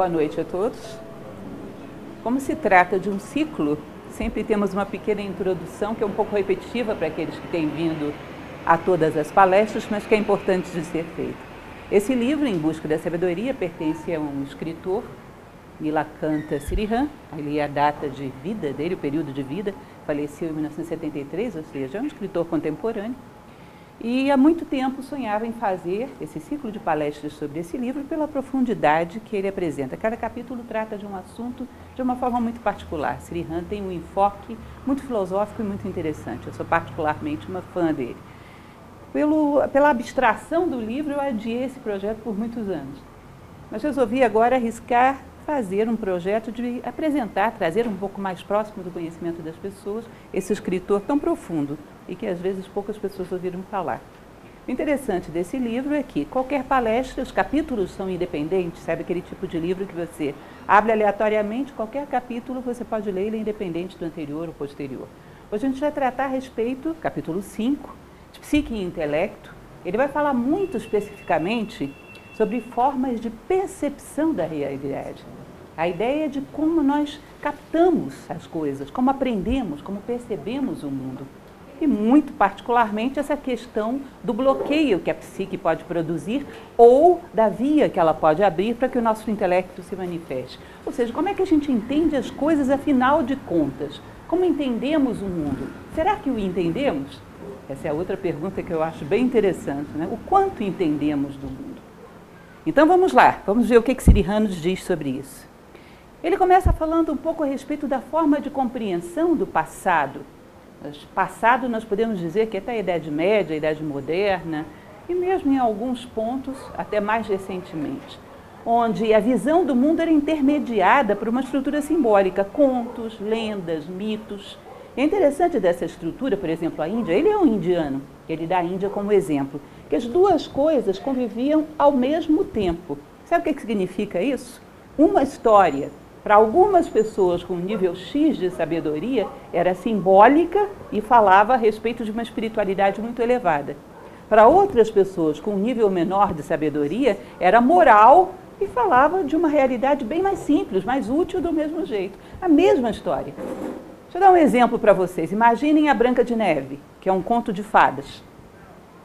Boa noite a todos. Como se trata de um ciclo, sempre temos uma pequena introdução que é um pouco repetitiva para aqueles que têm vindo a todas as palestras, mas que é importante de ser feita. Esse livro, Em Busca da Sabedoria, pertence a um escritor, Nilakanta Sirihan, ali é a data de vida dele, o período de vida, faleceu em 1973, ou seja, é um escritor contemporâneo. E há muito tempo sonhava em fazer esse ciclo de palestras sobre esse livro pela profundidade que ele apresenta. Cada capítulo trata de um assunto de uma forma muito particular. Sri Han tem um enfoque muito filosófico e muito interessante. Eu sou particularmente uma fã dele. Pelo, pela abstração do livro, eu adiei esse projeto por muitos anos. Mas resolvi agora arriscar fazer um projeto de apresentar, trazer um pouco mais próximo do conhecimento das pessoas esse escritor tão profundo e que às vezes poucas pessoas ouviram falar. O interessante desse livro é que qualquer palestra, os capítulos são independentes, sabe aquele tipo de livro que você abre aleatoriamente, qualquer capítulo você pode ler, ele é independente do anterior ou posterior. Hoje a gente vai tratar a respeito, capítulo 5, de psique e intelecto. Ele vai falar muito especificamente sobre formas de percepção da realidade. A ideia de como nós captamos as coisas, como aprendemos, como percebemos o mundo. E muito particularmente essa questão do bloqueio que a psique pode produzir ou da via que ela pode abrir para que o nosso intelecto se manifeste. Ou seja, como é que a gente entende as coisas afinal de contas? Como entendemos o mundo? Será que o entendemos? Essa é a outra pergunta que eu acho bem interessante, né? O quanto entendemos do mundo? Então vamos lá, vamos ver o que, que Sirihan nos diz sobre isso. Ele começa falando um pouco a respeito da forma de compreensão do passado. Passado, nós podemos dizer que até a Idade Média, a Idade Moderna, e mesmo em alguns pontos, até mais recentemente, onde a visão do mundo era intermediada por uma estrutura simbólica, contos, lendas, mitos. É interessante dessa estrutura, por exemplo, a Índia, ele é um indiano, ele dá a Índia como exemplo, que as duas coisas conviviam ao mesmo tempo. Sabe o que significa isso? Uma história para algumas pessoas com nível X de sabedoria, era simbólica e falava a respeito de uma espiritualidade muito elevada. Para outras pessoas com nível menor de sabedoria, era moral e falava de uma realidade bem mais simples, mais útil do mesmo jeito. A mesma história. Deixa eu dar um exemplo para vocês. Imaginem a Branca de Neve, que é um conto de fadas.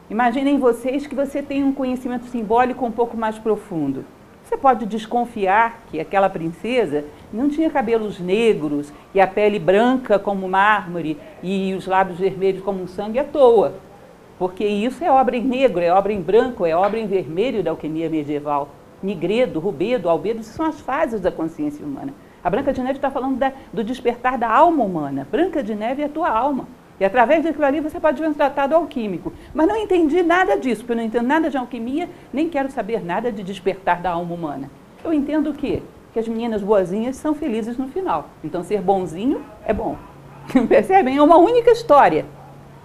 Imaginem vocês que você tem um conhecimento simbólico um pouco mais profundo. Você pode desconfiar que aquela princesa não tinha cabelos negros e a pele branca como mármore e os lábios vermelhos como sangue à toa. Porque isso é obra em negro, é obra em branco, é obra em vermelho da alquimia medieval. Nigredo, rubedo, albedo, são as fases da consciência humana. A Branca de Neve está falando da, do despertar da alma humana. Branca de Neve é a tua alma. E através daquilo ali você pode ver um tratado alquímico. Mas não entendi nada disso, porque eu não entendo nada de alquimia, nem quero saber nada de despertar da alma humana. Eu entendo o quê? Que as meninas boazinhas são felizes no final. Então ser bonzinho é bom. Percebem? É uma única história.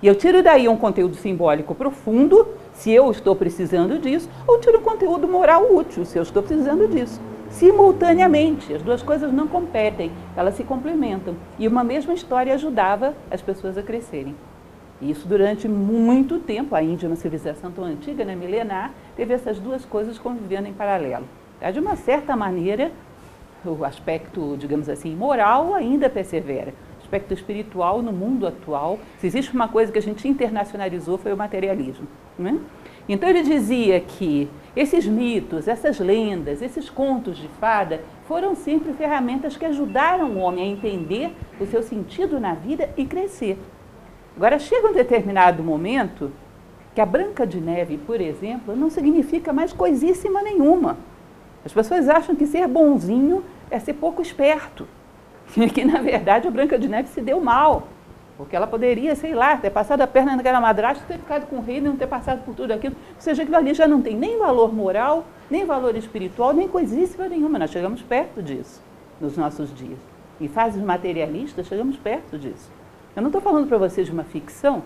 E eu tiro daí um conteúdo simbólico profundo, se eu estou precisando disso, ou tiro um conteúdo moral útil, se eu estou precisando disso simultaneamente. As duas coisas não competem, elas se complementam. E uma mesma história ajudava as pessoas a crescerem. E isso durante muito tempo, a Índia é uma civilização tão antiga, né, milenar, teve essas duas coisas convivendo em paralelo. De uma certa maneira, o aspecto, digamos assim, moral ainda persevera. O aspecto espiritual no mundo atual, se existe uma coisa que a gente internacionalizou foi o materialismo. Né? Então ele dizia que esses mitos, essas lendas, esses contos de fada foram sempre ferramentas que ajudaram o homem a entender o seu sentido na vida e crescer. Agora chega um determinado momento que a Branca de Neve, por exemplo, não significa mais coisíssima nenhuma. As pessoas acham que ser bonzinho é ser pouco esperto. E que, na verdade, a Branca de Neve se deu mal. Porque ela poderia, sei lá, ter passado a perna naquela madrasta, ter ficado com o rei não ter passado por tudo aquilo. Ou seja, aquilo ali já não tem nem valor moral, nem valor espiritual, nem coisíssima nenhuma. Nós chegamos perto disso nos nossos dias. Em fases materialistas, chegamos perto disso. Eu não estou falando para vocês de uma ficção.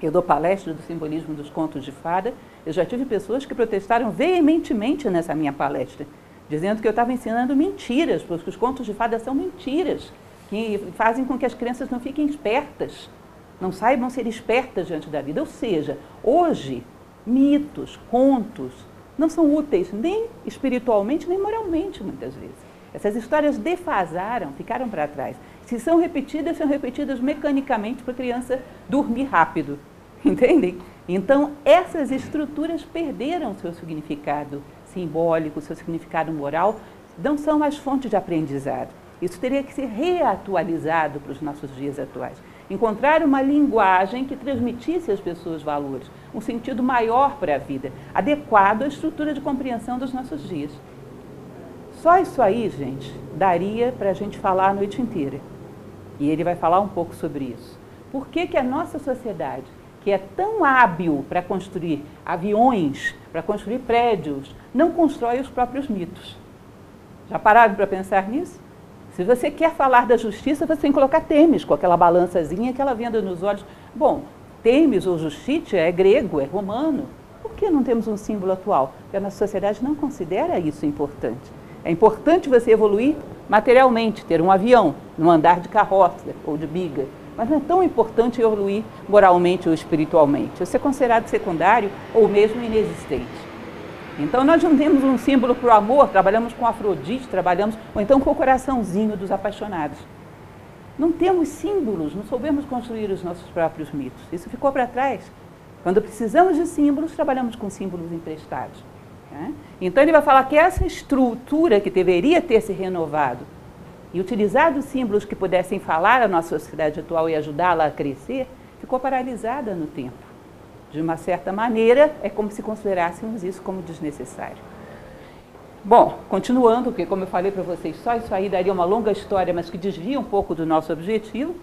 Eu dou palestra do simbolismo dos contos de fada. Eu já tive pessoas que protestaram veementemente nessa minha palestra, dizendo que eu estava ensinando mentiras, porque os contos de fada são mentiras que fazem com que as crianças não fiquem espertas, não saibam ser espertas diante da vida. Ou seja, hoje, mitos, contos, não são úteis nem espiritualmente nem moralmente, muitas vezes. Essas histórias defasaram, ficaram para trás. Se são repetidas, são repetidas mecanicamente para a criança dormir rápido. Entendem? Então, essas estruturas perderam seu significado simbólico, seu significado moral, não são mais fonte de aprendizado. Isso teria que ser reatualizado para os nossos dias atuais. Encontrar uma linguagem que transmitisse às pessoas valores, um sentido maior para a vida, adequado à estrutura de compreensão dos nossos dias. Só isso aí, gente, daria para a gente falar a noite inteira. E ele vai falar um pouco sobre isso. Por que, que a nossa sociedade, que é tão hábil para construir aviões, para construir prédios, não constrói os próprios mitos? Já pararam para pensar nisso? Se você quer falar da justiça, você tem que colocar Temis, com aquela balançazinha, aquela venda nos olhos. Bom, Temis ou Justitia é grego, é romano. Por que não temos um símbolo atual? Porque a nossa sociedade não considera isso importante. É importante você evoluir materialmente, ter um avião, num andar de carroça ou de biga. Mas não é tão importante evoluir moralmente ou espiritualmente. Isso é considerado secundário ou mesmo inexistente. Então nós não temos um símbolo para o amor, trabalhamos com Afrodite, trabalhamos, ou então com o coraçãozinho dos apaixonados. Não temos símbolos, não soubemos construir os nossos próprios mitos. Isso ficou para trás. Quando precisamos de símbolos, trabalhamos com símbolos emprestados. Né? Então ele vai falar que essa estrutura que deveria ter se renovado e utilizado símbolos que pudessem falar a nossa sociedade atual e ajudá-la a crescer, ficou paralisada no tempo. De uma certa maneira, é como se considerássemos isso como desnecessário. Bom, continuando, porque como eu falei para vocês, só isso aí daria uma longa história, mas que desvia um pouco do nosso objetivo.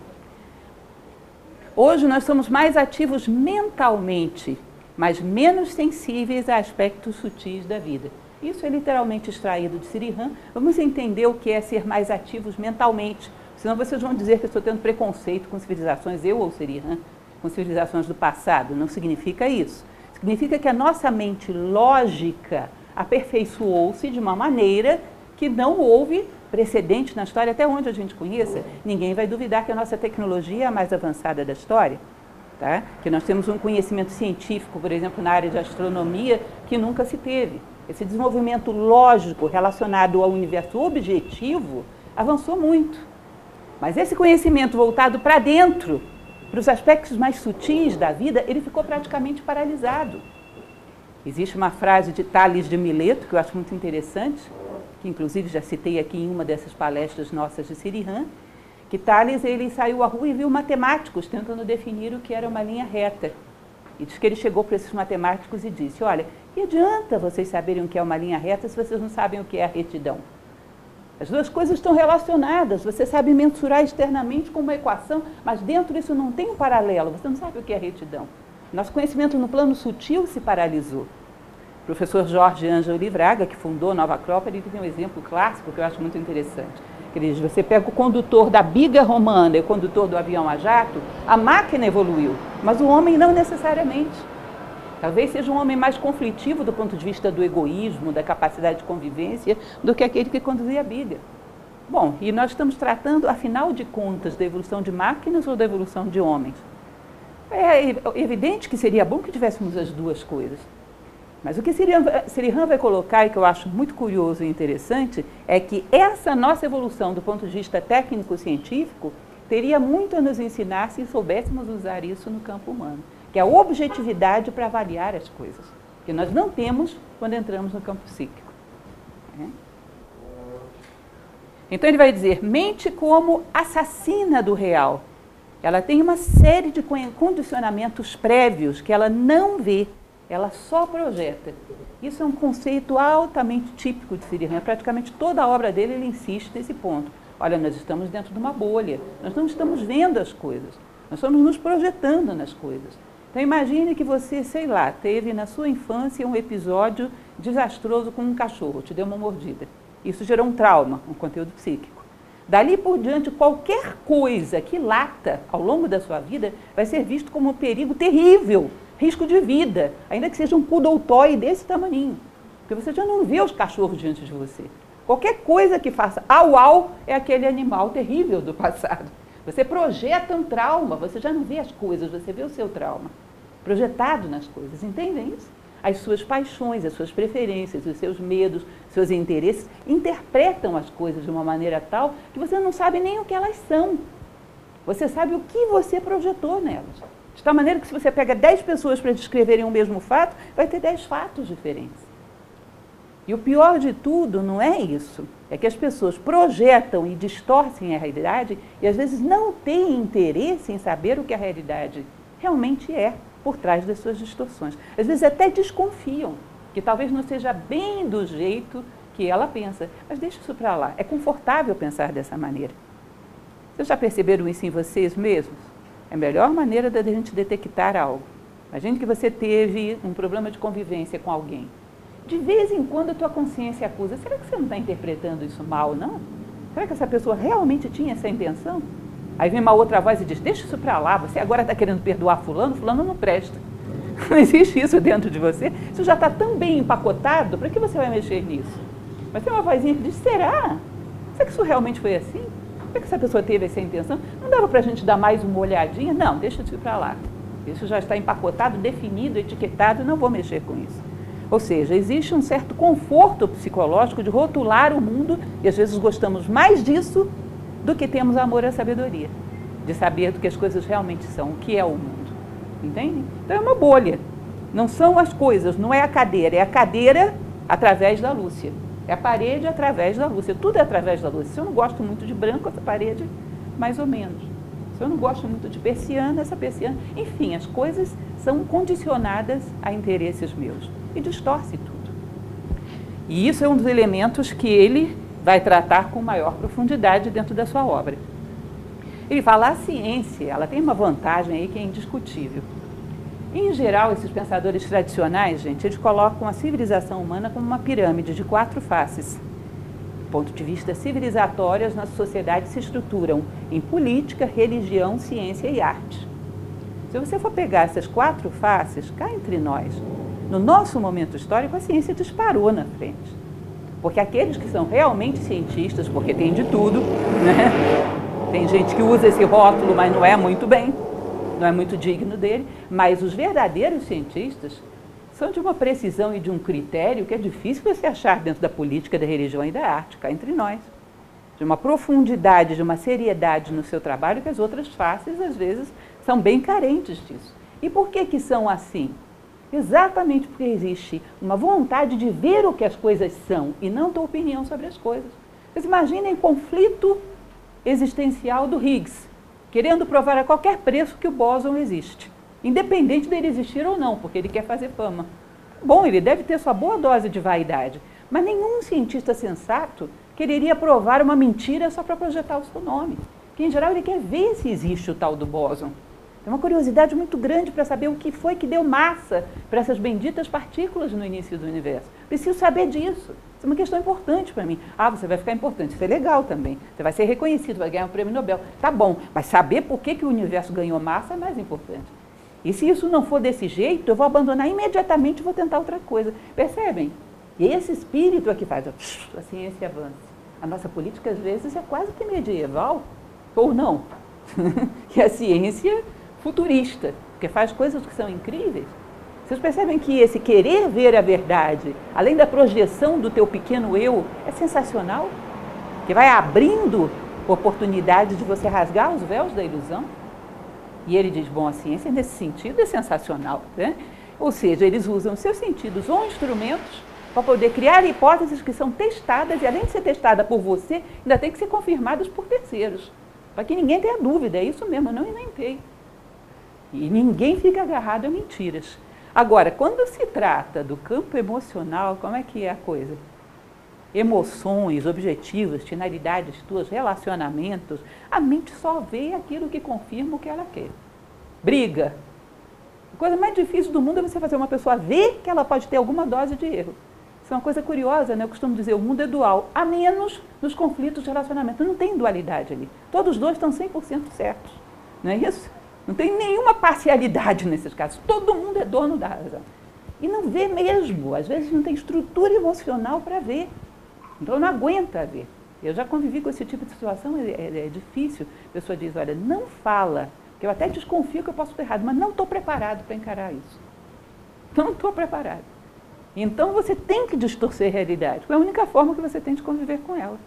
Hoje nós somos mais ativos mentalmente mas menos sensíveis a aspectos sutis da vida. Isso é literalmente extraído de Sirihan. Vamos entender o que é ser mais ativos mentalmente, senão vocês vão dizer que eu estou tendo preconceito com civilizações, eu ou Sirihan, com civilizações do passado. Não significa isso. Significa que a nossa mente lógica aperfeiçoou-se de uma maneira que não houve precedente na história, até onde a gente conheça. Ninguém vai duvidar que a nossa tecnologia é a mais avançada da história. Tá? Que nós temos um conhecimento científico, por exemplo, na área de astronomia, que nunca se teve. Esse desenvolvimento lógico relacionado ao universo objetivo avançou muito. Mas esse conhecimento voltado para dentro, para os aspectos mais sutis da vida, ele ficou praticamente paralisado. Existe uma frase de Tales de Mileto, que eu acho muito interessante, que inclusive já citei aqui em uma dessas palestras nossas de Sirihan, que Tales ele saiu à rua e viu matemáticos tentando definir o que era uma linha reta. E diz que ele chegou para esses matemáticos e disse: Olha, que adianta vocês saberem o que é uma linha reta se vocês não sabem o que é a retidão? As duas coisas estão relacionadas. Você sabe mensurar externamente com uma equação, mas dentro disso não tem um paralelo. Você não sabe o que é retidão. Nosso conhecimento no plano sutil se paralisou. O professor Jorge Ângelo Livraga, que fundou Nova Acrópole, ele tem um exemplo clássico que eu acho muito interessante. Cris, você pega o condutor da biga romana e o condutor do avião a jato, a máquina evoluiu, mas o homem não necessariamente. Talvez seja um homem mais conflitivo do ponto de vista do egoísmo, da capacidade de convivência, do que aquele que conduzia a biga. Bom, e nós estamos tratando, afinal de contas, da evolução de máquinas ou da evolução de homens? É evidente que seria bom que tivéssemos as duas coisas. Mas o que Sirihan vai colocar, e que eu acho muito curioso e interessante, é que essa nossa evolução do ponto de vista técnico-científico teria muito a nos ensinar se soubéssemos usar isso no campo humano, que é a objetividade para avaliar as coisas, que nós não temos quando entramos no campo psíquico. É? Então ele vai dizer, mente como assassina do real. Ela tem uma série de condicionamentos prévios que ela não vê ela só projeta. Isso é um conceito altamente típico de Sirihan. Praticamente toda a obra dele ele insiste nesse ponto. Olha, nós estamos dentro de uma bolha, nós não estamos vendo as coisas, nós estamos nos projetando nas coisas. Então imagine que você, sei lá, teve na sua infância um episódio desastroso com um cachorro, te deu uma mordida. Isso gerou um trauma, um conteúdo psíquico. Dali por diante, qualquer coisa que lata ao longo da sua vida vai ser visto como um perigo terrível risco de vida, ainda que seja um toy desse tamanho. Porque você já não vê os cachorros diante de você. Qualquer coisa que faça au au é aquele animal terrível do passado. Você projeta um trauma, você já não vê as coisas, você vê o seu trauma projetado nas coisas. Entendem isso? as suas paixões, as suas preferências, os seus medos, seus interesses, interpretam as coisas de uma maneira tal que você não sabe nem o que elas são. Você sabe o que você projetou nelas. De tal maneira que se você pega 10 pessoas para descreverem o mesmo fato, vai ter 10 fatos diferentes. E o pior de tudo não é isso. É que as pessoas projetam e distorcem a realidade e às vezes não têm interesse em saber o que a realidade realmente é por trás das suas distorções. Às vezes até desconfiam que talvez não seja bem do jeito que ela pensa. Mas deixa isso para lá. É confortável pensar dessa maneira. Vocês já perceberam isso em vocês mesmos? É a melhor maneira da gente detectar algo. Imagine que você teve um problema de convivência com alguém. De vez em quando a tua consciência acusa, será que você não está interpretando isso mal, não? Será que essa pessoa realmente tinha essa intenção? Aí vem uma outra voz e diz, deixa isso para lá, você agora está querendo perdoar fulano, fulano não presta. Não existe isso dentro de você. Isso já está tão bem empacotado, para que você vai mexer nisso? Mas tem uma vozinha que diz, será? Será que isso realmente foi assim? Será que essa pessoa teve essa intenção? Não dava para a gente dar mais uma olhadinha? Não, deixa isso para lá. Isso já está empacotado, definido, etiquetado, não vou mexer com isso. Ou seja, existe um certo conforto psicológico de rotular o mundo, e às vezes gostamos mais disso do que temos amor à sabedoria, de saber do que as coisas realmente são, o que é o mundo. Entende? Então é uma bolha. Não são as coisas, não é a cadeira, é a cadeira através da Lúcia. É a parede através da Lúcia. Tudo é através da Lúcia. Se eu não gosto muito de branco, essa parede, mais ou menos. Se eu não gosto muito de persiana, essa persiana. Enfim, as coisas são condicionadas a interesses meus e distorce tudo. E isso é um dos elementos que ele vai tratar com maior profundidade dentro da sua obra. Ele fala a ciência, ela tem uma vantagem aí que é indiscutível. Em geral, esses pensadores tradicionais, gente, eles colocam a civilização humana como uma pirâmide de quatro faces. Do ponto de vista civilizatório, as nossas sociedades se estruturam em política, religião, ciência e arte. Se você for pegar essas quatro faces, cá entre nós, no nosso momento histórico, a ciência disparou na frente. Porque aqueles que são realmente cientistas, porque tem de tudo, né? tem gente que usa esse rótulo, mas não é muito bem, não é muito digno dele, mas os verdadeiros cientistas são de uma precisão e de um critério que é difícil você achar dentro da política, da religião e da arte, cá entre nós. De uma profundidade, de uma seriedade no seu trabalho que as outras faces, às vezes, são bem carentes disso. E por que que são assim? Exatamente porque existe uma vontade de ver o que as coisas são e não ter opinião sobre as coisas. Vocês imaginem o conflito existencial do Higgs, querendo provar a qualquer preço que o bóson existe, independente dele existir ou não, porque ele quer fazer fama. Bom, ele deve ter sua boa dose de vaidade, mas nenhum cientista sensato quereria provar uma mentira só para projetar o seu nome. Que em geral ele quer ver se existe o tal do bóson. Tem uma curiosidade muito grande para saber o que foi que deu massa para essas benditas partículas no início do universo. Preciso saber disso. Isso é uma questão importante para mim. Ah, você vai ficar importante. Isso é legal também. Você vai ser reconhecido, vai ganhar um prêmio Nobel. Tá bom, mas saber por que, que o universo ganhou massa é mais importante. E se isso não for desse jeito, eu vou abandonar imediatamente e vou tentar outra coisa. Percebem? E esse espírito é que faz a ciência avança. A nossa política, às vezes, é quase que medieval, ou não. que a ciência futurista, porque faz coisas que são incríveis. Vocês percebem que esse querer ver a verdade, além da projeção do teu pequeno eu, é sensacional? Que vai abrindo oportunidades de você rasgar os véus da ilusão? E ele diz, bom, a ciência nesse sentido é sensacional. Né? Ou seja, eles usam seus sentidos ou instrumentos para poder criar hipóteses que são testadas, e além de ser testada por você, ainda tem que ser confirmadas por terceiros. Para que ninguém tenha dúvida, é isso mesmo, eu não inventei. E ninguém fica agarrado a mentiras. Agora, quando se trata do campo emocional, como é que é a coisa? Emoções, objetivos, finalidades tuas, relacionamentos, a mente só vê aquilo que confirma o que ela quer. Briga. A coisa mais difícil do mundo é você fazer uma pessoa ver que ela pode ter alguma dose de erro. Isso é uma coisa curiosa, né? Eu costumo dizer, o mundo é dual, a menos nos conflitos de relacionamento. Não tem dualidade ali. Todos os dois estão 100% certos. Não é isso? Não tem nenhuma parcialidade nesses casos. Todo mundo é dono da razão. E não vê mesmo. Às vezes não tem estrutura emocional para ver. Então não aguenta ver. Eu já convivi com esse tipo de situação, é, é, é difícil. A pessoa diz, olha, não fala, que eu até desconfio que eu posso estar errado, mas não estou preparado para encarar isso. Não estou preparado. Então você tem que distorcer a realidade, é a única forma que você tem de conviver com ela.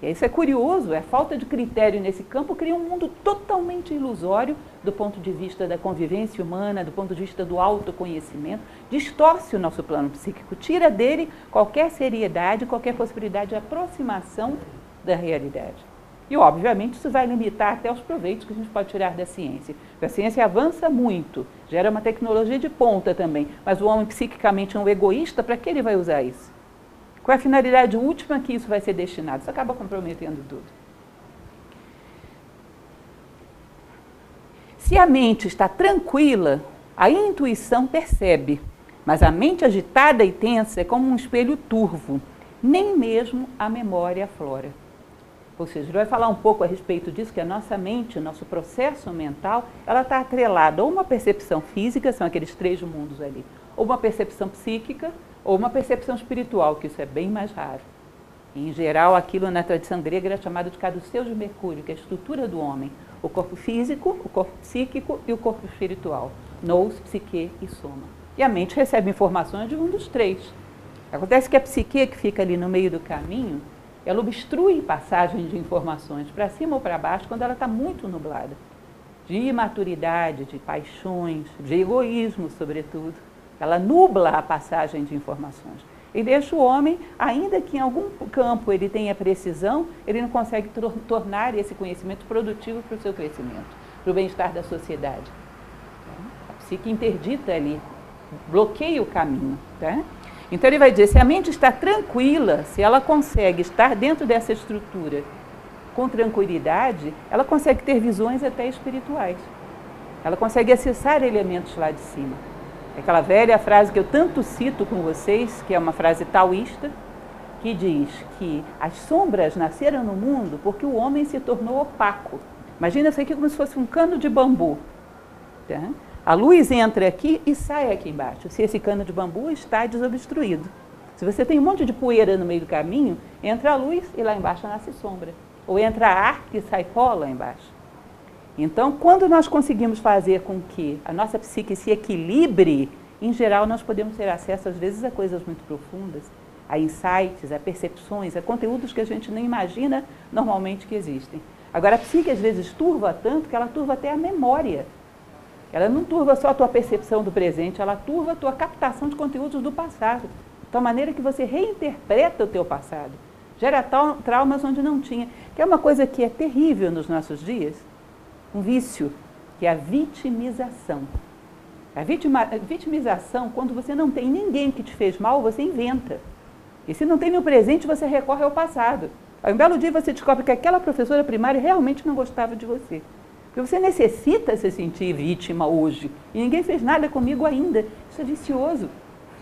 Isso é curioso, a falta de critério nesse campo cria um mundo totalmente ilusório do ponto de vista da convivência humana, do ponto de vista do autoconhecimento, distorce o nosso plano psíquico, tira dele qualquer seriedade, qualquer possibilidade de aproximação da realidade. E, obviamente, isso vai limitar até os proveitos que a gente pode tirar da ciência. A ciência avança muito, gera uma tecnologia de ponta também, mas o homem psiquicamente é um egoísta, para que ele vai usar isso? Qual é a finalidade última que isso vai ser destinado? Isso acaba comprometendo tudo. Se a mente está tranquila, a intuição percebe, mas a mente agitada e tensa é como um espelho turvo, nem mesmo a memória aflora. Ou seja, ele vai falar um pouco a respeito disso, que a nossa mente, o nosso processo mental, ela está atrelada a uma percepção física, são aqueles três mundos ali, ou uma percepção psíquica, ou uma percepção espiritual, que isso é bem mais raro. Em geral, aquilo na tradição grega era chamado de caduceu de Mercúrio, que é a estrutura do homem. O corpo físico, o corpo psíquico e o corpo espiritual. Nous, psique e soma. E a mente recebe informações de um dos três. Acontece que a psique que fica ali no meio do caminho, ela obstrui passagem de informações para cima ou para baixo quando ela está muito nublada. De imaturidade, de paixões, de egoísmo, sobretudo. Ela nubla a passagem de informações. E deixa o homem, ainda que em algum campo ele tenha precisão, ele não consegue tornar esse conhecimento produtivo para o seu crescimento, para o bem-estar da sociedade. A psique interdita ali, bloqueia o caminho. Tá? Então ele vai dizer, se a mente está tranquila, se ela consegue estar dentro dessa estrutura com tranquilidade, ela consegue ter visões até espirituais. Ela consegue acessar elementos lá de cima. Aquela velha frase que eu tanto cito com vocês, que é uma frase taoísta, que diz que as sombras nasceram no mundo porque o homem se tornou opaco. Imagina isso aqui como se fosse um cano de bambu. Tá? A luz entra aqui e sai aqui embaixo, se esse cano de bambu está desobstruído. Se você tem um monte de poeira no meio do caminho, entra a luz e lá embaixo nasce sombra. Ou entra ar e sai pó lá embaixo. Então, quando nós conseguimos fazer com que a nossa psique se equilibre, em geral nós podemos ter acesso às vezes a coisas muito profundas, a insights, a percepções, a conteúdos que a gente nem imagina normalmente que existem. Agora, a psique às vezes turva tanto que ela turva até a memória. Ela não turva só a tua percepção do presente, ela turva a tua captação de conteúdos do passado. De tal maneira que você reinterpreta o teu passado. Gera traumas onde não tinha. Que é uma coisa que é terrível nos nossos dias. Um vício, que é a vitimização. A vitima, vitimização, quando você não tem ninguém que te fez mal, você inventa. E se não tem no presente, você recorre ao passado. Aí um belo dia você descobre que aquela professora primária realmente não gostava de você. Porque você necessita se sentir vítima hoje. E ninguém fez nada comigo ainda. Isso é vicioso.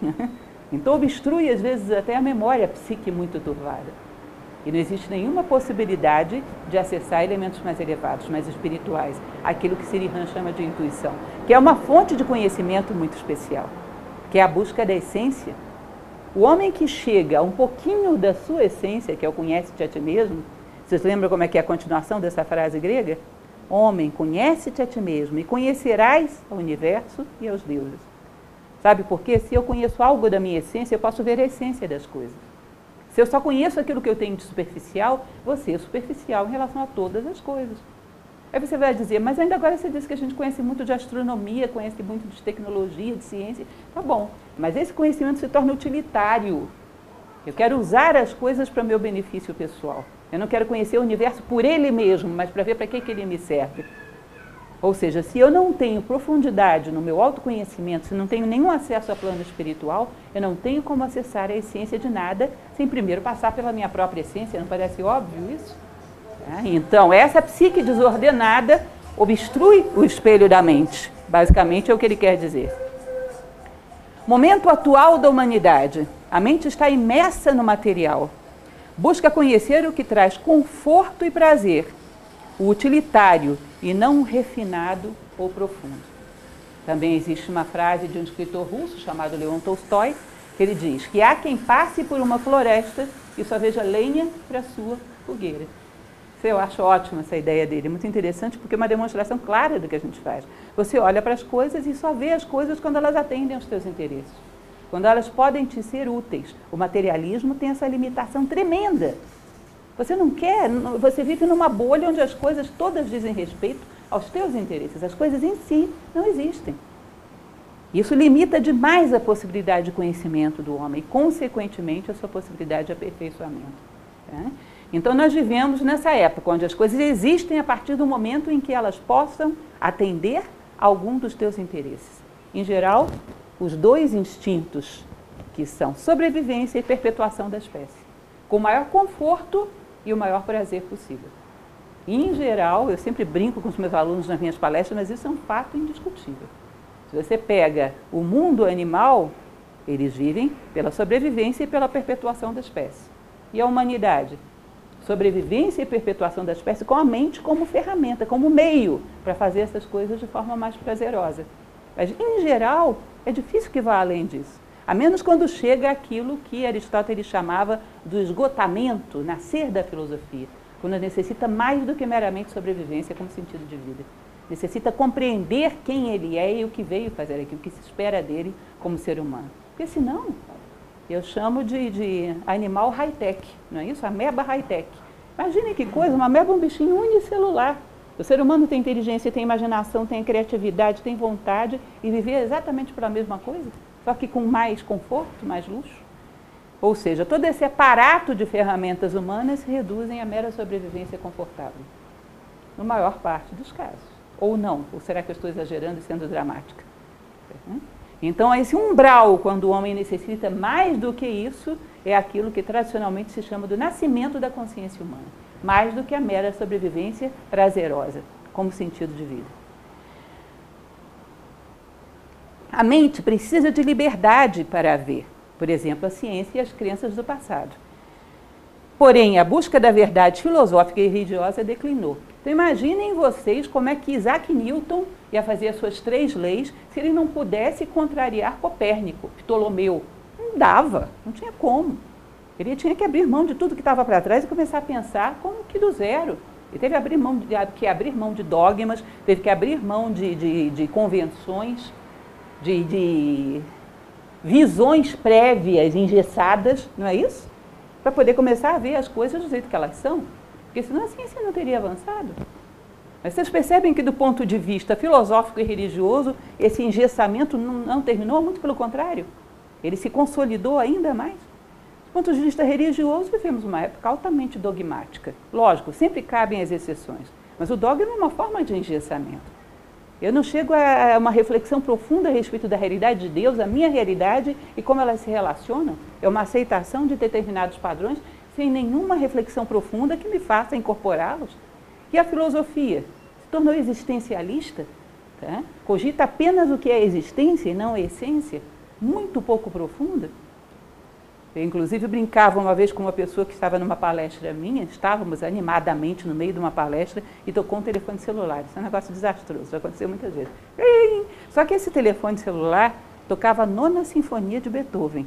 então obstrui às vezes até a memória a psique muito turvada. E não existe nenhuma possibilidade de acessar elementos mais elevados, mais espirituais, aquilo que Sirihan chama de intuição, que é uma fonte de conhecimento muito especial, que é a busca da essência. O homem que chega a um pouquinho da sua essência, que é o conhece-te a ti mesmo, vocês lembram como é que é a continuação dessa frase grega? Homem, conhece-te a ti mesmo e conhecerás o universo e aos deuses. Sabe por quê? Se eu conheço algo da minha essência, eu posso ver a essência das coisas. Se eu só conheço aquilo que eu tenho de superficial, você é superficial em relação a todas as coisas. Aí você vai dizer, mas ainda agora você disse que a gente conhece muito de astronomia, conhece muito de tecnologia, de ciência. Tá bom, mas esse conhecimento se torna utilitário. Eu quero usar as coisas para meu benefício pessoal. Eu não quero conhecer o universo por ele mesmo, mas para ver para que, que ele me serve. Ou seja, se eu não tenho profundidade no meu autoconhecimento, se não tenho nenhum acesso ao plano espiritual, eu não tenho como acessar a essência de nada sem primeiro passar pela minha própria essência. Não parece óbvio isso? É, então, essa psique desordenada obstrui o espelho da mente. Basicamente é o que ele quer dizer. Momento atual da humanidade. A mente está imersa no material. Busca conhecer o que traz conforto e prazer, o utilitário e não refinado ou profundo. Também existe uma frase de um escritor russo chamado Leon Tolstói, que ele diz que há quem passe por uma floresta e só veja lenha para sua fogueira. Eu acho ótima essa ideia dele, muito interessante, porque é uma demonstração clara do que a gente faz. Você olha para as coisas e só vê as coisas quando elas atendem aos seus interesses. quando elas podem te ser úteis. O materialismo tem essa limitação tremenda. Você não quer, você vive numa bolha onde as coisas todas dizem respeito aos teus interesses. As coisas em si não existem. Isso limita demais a possibilidade de conhecimento do homem e, consequentemente, a sua possibilidade de aperfeiçoamento. Tá? Então, nós vivemos nessa época onde as coisas existem a partir do momento em que elas possam atender a algum dos teus interesses. Em geral, os dois instintos, que são sobrevivência e perpetuação da espécie, com maior conforto e o maior prazer possível. em geral, eu sempre brinco com os meus alunos nas minhas palestras, mas isso é um fato indiscutível. Se você pega o mundo animal, eles vivem pela sobrevivência e pela perpetuação da espécie. E a humanidade? sobrevivência e perpetuação da espécie com a mente como ferramenta, como meio para fazer essas coisas de forma mais prazerosa. Mas, em geral, é difícil que vá além disso. A menos quando chega aquilo que Aristóteles chamava do esgotamento, nascer da filosofia, quando necessita mais do que meramente sobrevivência como sentido de vida. Necessita compreender quem ele é e o que veio fazer aqui, o que se espera dele como ser humano. Porque senão, eu chamo de, de animal high-tech, não é isso? Ameba high-tech. Imagine que coisa, uma ameba é um bichinho unicelular. O ser humano tem inteligência, tem imaginação, tem criatividade, tem vontade e viver exatamente pela mesma coisa, só que com mais conforto, mais luxo. Ou seja, todo esse aparato de ferramentas humanas reduzem à mera sobrevivência confortável. No maior parte dos casos. Ou não? Ou será que eu estou exagerando e sendo dramática? Uhum. Então, esse umbral, quando o homem necessita mais do que isso, é aquilo que tradicionalmente se chama do nascimento da consciência humana, mais do que a mera sobrevivência prazerosa, como sentido de vida. A mente precisa de liberdade para ver, por exemplo, a ciência e as crenças do passado. Porém, a busca da verdade filosófica e religiosa declinou. Então imaginem vocês como é que Isaac Newton ia fazer as suas três leis se ele não pudesse contrariar Copérnico, Ptolomeu. Não dava, não tinha como. Ele tinha que abrir mão de tudo que estava para trás e começar a pensar como que do zero. Ele teve que abrir mão de, que abrir mão de dogmas, teve que abrir mão de, de, de convenções, de, de visões prévias, engessadas, não é isso? Para poder começar a ver as coisas do jeito que elas são. Porque senão a ciência não teria avançado. Mas vocês percebem que, do ponto de vista filosófico e religioso, esse engessamento não, não terminou, muito pelo contrário. Ele se consolidou ainda mais. Do ponto de vista religioso, vivemos uma época altamente dogmática. Lógico, sempre cabem as exceções. Mas o dogma é uma forma de engessamento. Eu não chego a uma reflexão profunda a respeito da realidade de Deus, a minha realidade e como elas se relacionam. É uma aceitação de determinados padrões sem nenhuma reflexão profunda que me faça incorporá-los. E a filosofia se tornou existencialista, tá? cogita apenas o que é existência e não a essência, muito pouco profunda. Eu, inclusive, brincava uma vez com uma pessoa que estava numa palestra minha, estávamos animadamente no meio de uma palestra e tocou um telefone celular. Isso é um negócio desastroso, já aconteceu muitas vezes. Só que esse telefone celular tocava a nona sinfonia de Beethoven.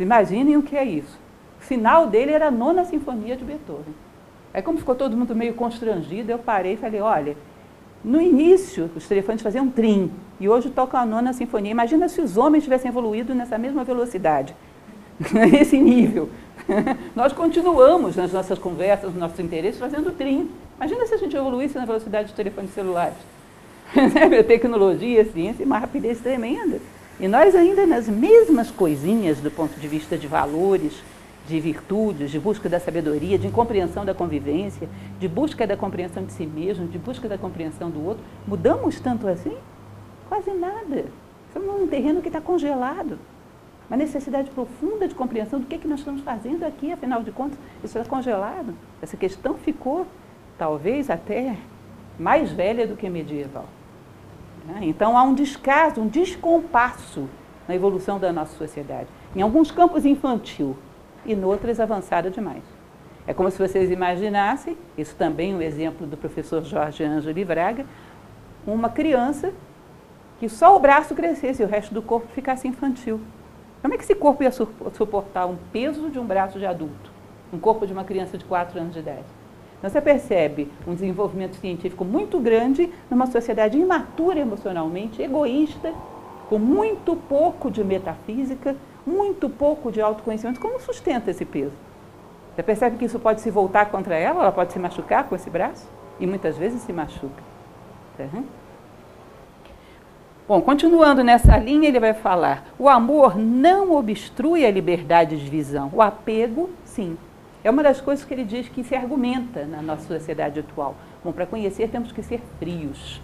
Imaginem o que é isso final dele era a nona sinfonia de Beethoven. Aí como ficou todo mundo meio constrangido, eu parei e falei, olha, no início os telefones faziam trim e hoje tocam a nona sinfonia. Imagina se os homens tivessem evoluído nessa mesma velocidade, nesse nível. Nós continuamos nas nossas conversas, nos nossos interesses, fazendo trim. Imagina se a gente evoluísse na velocidade dos telefones celulares. Tecnologia, ciência, uma rapidez tremenda. E nós ainda nas mesmas coisinhas do ponto de vista de valores, de virtudes, de busca da sabedoria, de compreensão da convivência, de busca da compreensão de si mesmo, de busca da compreensão do outro, mudamos tanto assim? Quase nada. Estamos num terreno que está congelado. Uma necessidade profunda de compreensão do que, é que nós estamos fazendo aqui, afinal de contas, isso está congelado. Essa questão ficou, talvez, até mais velha do que medieval. Né? Então há um descaso, um descompasso na evolução da nossa sociedade. Em alguns campos infantil, e noutras avançada demais. É como se vocês imaginassem, isso também é um exemplo do professor Jorge Ângelo Braga, uma criança que só o braço crescesse e o resto do corpo ficasse infantil. Como é que esse corpo ia suportar um peso de um braço de adulto? Um corpo de uma criança de 4 anos de idade? Então você percebe um desenvolvimento científico muito grande numa sociedade imatura emocionalmente, egoísta, com muito pouco de metafísica, muito pouco de autoconhecimento, como sustenta esse peso? Você percebe que isso pode se voltar contra ela, ela pode se machucar com esse braço? E muitas vezes se machuca. Uhum. Bom, continuando nessa linha, ele vai falar: o amor não obstrui a liberdade de visão. O apego, sim. É uma das coisas que ele diz que se argumenta na nossa sociedade atual. Bom, para conhecer temos que ser frios.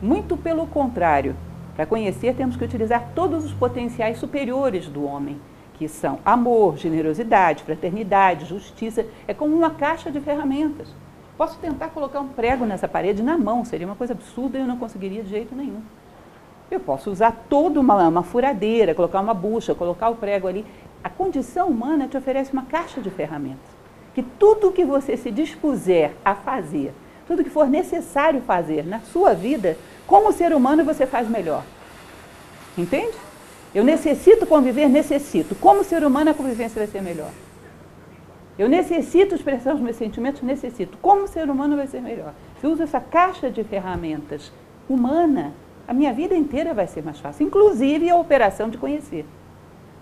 Muito pelo contrário, para conhecer temos que utilizar todos os potenciais superiores do homem que são amor, generosidade, fraternidade, justiça. É como uma caixa de ferramentas. Posso tentar colocar um prego nessa parede na mão, seria uma coisa absurda e eu não conseguiria de jeito nenhum. Eu posso usar toda uma, uma furadeira, colocar uma bucha, colocar o prego ali. A condição humana te oferece uma caixa de ferramentas. Que tudo que você se dispuser a fazer, tudo que for necessário fazer na sua vida, como ser humano você faz melhor. Entende? Eu necessito conviver, necessito. Como ser humano, a convivência vai ser melhor. Eu necessito expressar os meus sentimentos, necessito. Como ser humano vai ser melhor. Se eu uso essa caixa de ferramentas humana, a minha vida inteira vai ser mais fácil, inclusive a operação de conhecer.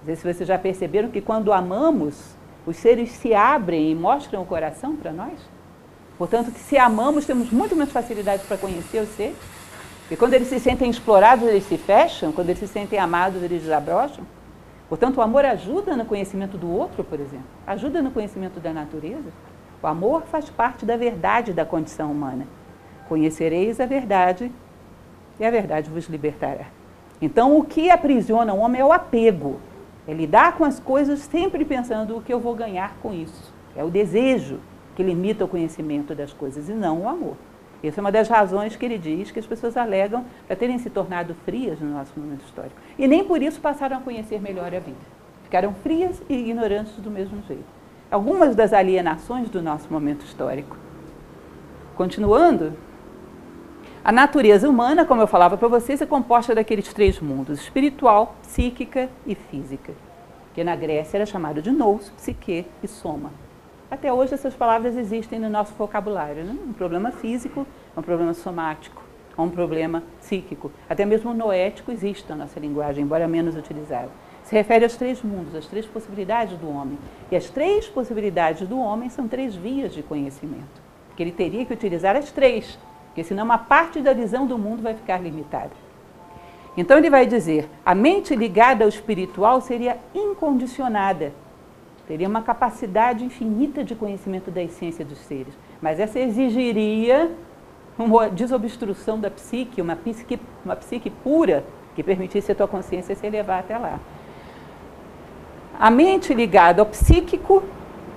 Não sei se vocês já perceberam que quando amamos, os seres se abrem e mostram o coração para nós. Portanto, que se amamos, temos muito mais facilidade para conhecer os seres. E quando eles se sentem explorados, eles se fecham, quando eles se sentem amados, eles desabrocham. Portanto, o amor ajuda no conhecimento do outro, por exemplo, ajuda no conhecimento da natureza. O amor faz parte da verdade da condição humana. Conhecereis a verdade e a verdade vos libertará. Então, o que aprisiona o homem é o apego. É lidar com as coisas sempre pensando o que eu vou ganhar com isso. É o desejo que limita o conhecimento das coisas e não o amor. Essa é uma das razões que ele diz que as pessoas alegam para terem se tornado frias no nosso momento histórico. E nem por isso passaram a conhecer melhor a vida. Ficaram frias e ignorantes do mesmo jeito. Algumas das alienações do nosso momento histórico. Continuando, a natureza humana, como eu falava para vocês, é composta daqueles três mundos: espiritual, psíquica e física. Que na Grécia era chamado de nous, psique e soma. Até hoje essas palavras existem no nosso vocabulário. Né? Um problema físico, um problema somático, um problema psíquico. Até mesmo noético existe na nossa linguagem, embora menos utilizado. Se refere aos três mundos, às três possibilidades do homem. E as três possibilidades do homem são três vias de conhecimento. Que ele teria que utilizar as três, porque senão uma parte da visão do mundo vai ficar limitada. Então ele vai dizer: a mente ligada ao espiritual seria incondicionada, teria uma capacidade infinita de conhecimento da essência dos seres, mas essa exigiria uma desobstrução da psique, uma psique, uma psique pura que permitisse a tua consciência se elevar até lá. A mente ligada ao psíquico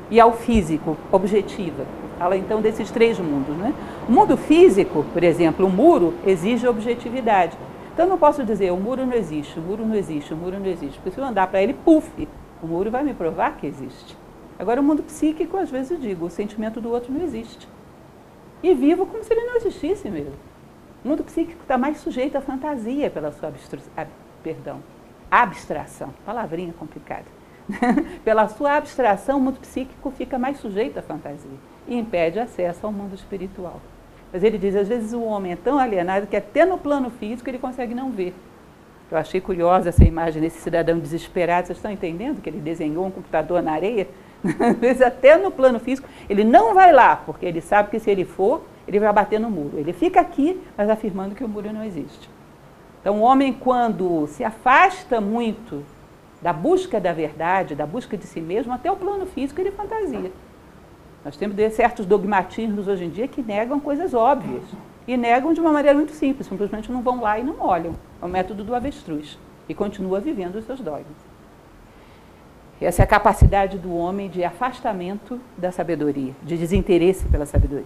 e ao físico, objetiva. Fala então desses três mundos. Né? O mundo físico, por exemplo, o muro exige objetividade. Então não posso dizer o muro não existe, o muro não existe, o muro não existe. Porque se eu andar para ele, puf, o muro vai me provar que existe. Agora, o mundo psíquico, às vezes eu digo, o sentimento do outro não existe. E vivo como se ele não existisse mesmo. O mundo psíquico está mais sujeito à fantasia pela sua abstru... ah, perdão, abstração. Palavrinha complicada. pela sua abstração, o mundo psíquico fica mais sujeito à fantasia e impede acesso ao mundo espiritual. Mas ele diz, às vezes o homem é tão alienado que até no plano físico ele consegue não ver. Eu achei curiosa essa imagem desse cidadão desesperado. Vocês estão entendendo que ele desenhou um computador na areia? Às vezes, até no plano físico, ele não vai lá, porque ele sabe que se ele for, ele vai bater no muro. Ele fica aqui, mas afirmando que o muro não existe. Então, o homem, quando se afasta muito da busca da verdade, da busca de si mesmo, até o plano físico, ele fantasia. Nós temos certos dogmatismos hoje em dia que negam coisas óbvias. E negam de uma maneira muito simples, simplesmente não vão lá e não olham. É o método do avestruz. E continua vivendo os seus dogmas. Essa é a capacidade do homem de afastamento da sabedoria, de desinteresse pela sabedoria.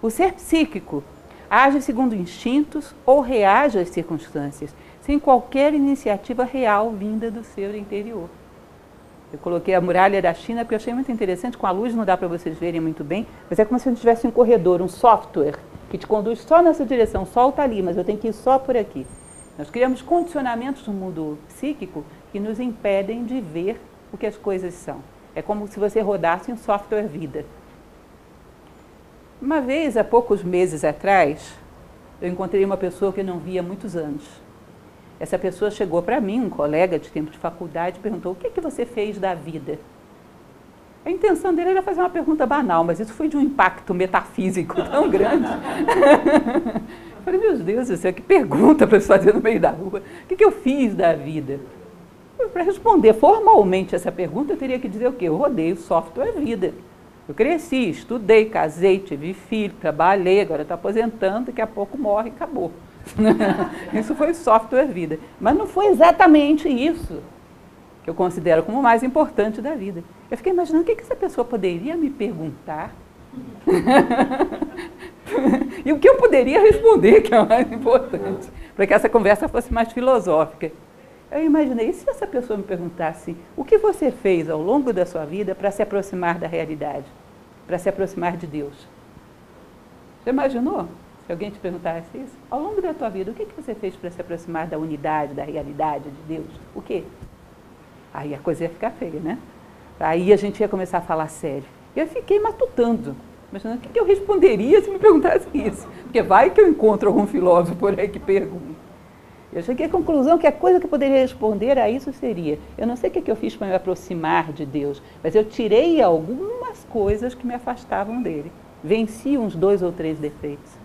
O ser psíquico age segundo instintos ou reage às circunstâncias, sem qualquer iniciativa real vinda do seu interior. Eu coloquei a muralha da China porque eu achei muito interessante, com a luz não dá para vocês verem muito bem, mas é como se a gente tivesse um corredor, um software que te conduz só nessa direção, solta ali, mas eu tenho que ir só por aqui. Nós criamos condicionamentos no mundo psíquico que nos impedem de ver o que as coisas são. É como se você rodasse um software vida. Uma vez, há poucos meses atrás, eu encontrei uma pessoa que eu não via há muitos anos. Essa pessoa chegou para mim, um colega de tempo de faculdade, perguntou: o que, que você fez da vida? A intenção dele era fazer uma pergunta banal, mas isso foi de um impacto metafísico tão grande. eu falei, meu Deus do céu, que pergunta para se fazer no meio da rua. O que, que eu fiz da vida? Para responder formalmente essa pergunta, eu teria que dizer o quê? Eu rodei o software vida. Eu cresci, estudei, casei, tive filho, trabalhei, agora estou aposentando, daqui a pouco morre e acabou. isso foi software vida. Mas não foi exatamente isso que eu considero como o mais importante da vida. Eu fiquei imaginando o que, que essa pessoa poderia me perguntar e o que eu poderia responder, que é o mais importante, para que essa conversa fosse mais filosófica. Eu imaginei, e se essa pessoa me perguntasse o que você fez ao longo da sua vida para se aproximar da realidade, para se aproximar de Deus? Você imaginou? Se alguém te perguntasse isso, ao longo da tua vida, o que, que você fez para se aproximar da unidade, da realidade de Deus? O quê? Aí a coisa ia ficar feia, né? Aí a gente ia começar a falar sério. Eu fiquei matutando, imaginando o que eu responderia se me perguntasse isso. Porque vai que eu encontro algum filósofo por aí que pergunte. Eu cheguei à conclusão que a coisa que eu poderia responder a isso seria: eu não sei o que eu fiz para me aproximar de Deus, mas eu tirei algumas coisas que me afastavam dele. Venci uns dois ou três defeitos.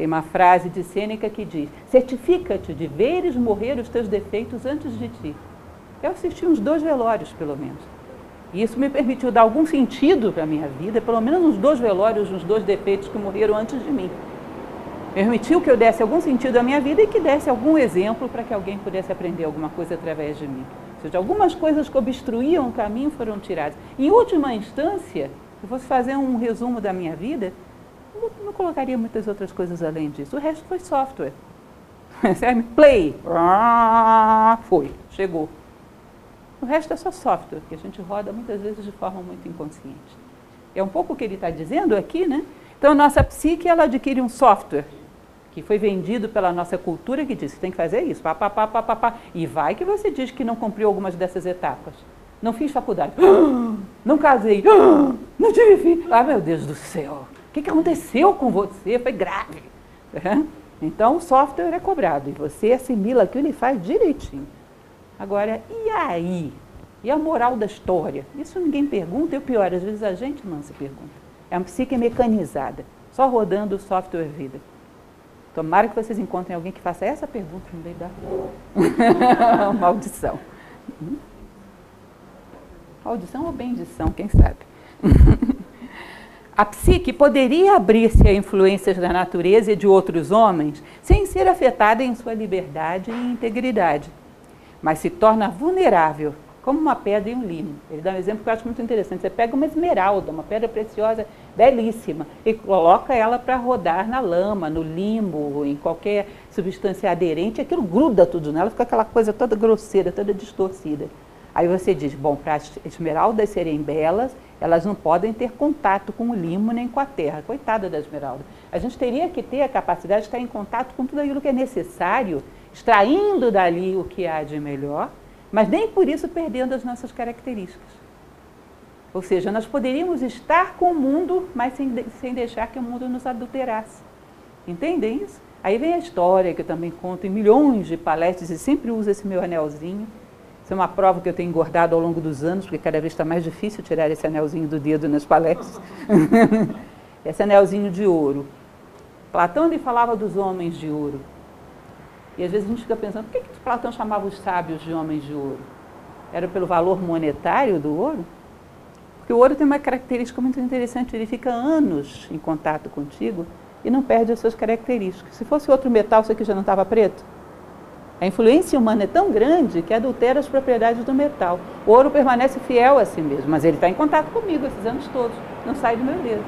Tem uma frase de Sêneca que diz: certifica-te de veres morrer os teus defeitos antes de ti. Eu assisti uns dois velórios, pelo menos. E isso me permitiu dar algum sentido para a minha vida, pelo menos uns dois velórios, uns dois defeitos que morreram antes de mim. Permitiu que eu desse algum sentido à minha vida e que desse algum exemplo para que alguém pudesse aprender alguma coisa através de mim. Ou seja, algumas coisas que obstruíam o caminho foram tiradas. Em última instância, se fosse fazer um resumo da minha vida, eu não colocaria muitas outras coisas além disso. O resto foi software. Play. Foi, chegou. O resto é só software, que a gente roda muitas vezes de forma muito inconsciente. É um pouco o que ele está dizendo aqui, né? Então, nossa psique, ela adquire um software que foi vendido pela nossa cultura que diz que tem que fazer isso, pá, pá, pá, pá, pá, pá. E vai que você diz que não cumpriu algumas dessas etapas. Não fiz faculdade, não casei, não tive filho. Ah, meu Deus do céu, o que, aconteceu com você? Foi grave. Então, o software é cobrado e você assimila aquilo e faz direitinho. Agora, e aí? E a moral da história? Isso ninguém pergunta, e o pior, às vezes a gente não se pergunta. É uma psique mecanizada, só rodando o software vida. Tomara que vocês encontrem alguém que faça essa pergunta no meio da. Maldição. Maldição ou bendição, quem sabe? a psique poderia abrir-se a influências da natureza e de outros homens sem ser afetada em sua liberdade e integridade mas se torna vulnerável, como uma pedra e um limo. Ele dá um exemplo que eu acho muito interessante. Você pega uma esmeralda, uma pedra preciosa, belíssima, e coloca ela para rodar na lama, no limo, em qualquer substância aderente, aquilo gruda tudo nela, fica aquela coisa toda grosseira, toda distorcida. Aí você diz, bom, para as esmeraldas serem belas, elas não podem ter contato com o limo nem com a terra. Coitada da esmeralda. A gente teria que ter a capacidade de estar em contato com tudo aquilo que é necessário extraindo dali o que há de melhor, mas nem por isso perdendo as nossas características. Ou seja, nós poderíamos estar com o mundo, mas sem, sem deixar que o mundo nos adulterasse. Entendem isso? Aí vem a história que eu também conto em milhões de palestras e sempre uso esse meu anelzinho. Isso é uma prova que eu tenho engordado ao longo dos anos, porque cada vez está mais difícil tirar esse anelzinho do dedo nas palestras. esse anelzinho de ouro. Platão lhe falava dos homens de ouro. E às vezes a gente fica pensando, por que, que Platão chamava os sábios de homens de ouro? Era pelo valor monetário do ouro? Porque o ouro tem uma característica muito interessante, ele fica anos em contato contigo e não perde as suas características. Se fosse outro metal, isso aqui já não estava preto? A influência humana é tão grande que adultera as propriedades do metal. O ouro permanece fiel a si mesmo, mas ele está em contato comigo esses anos todos, não sai do meu dedo.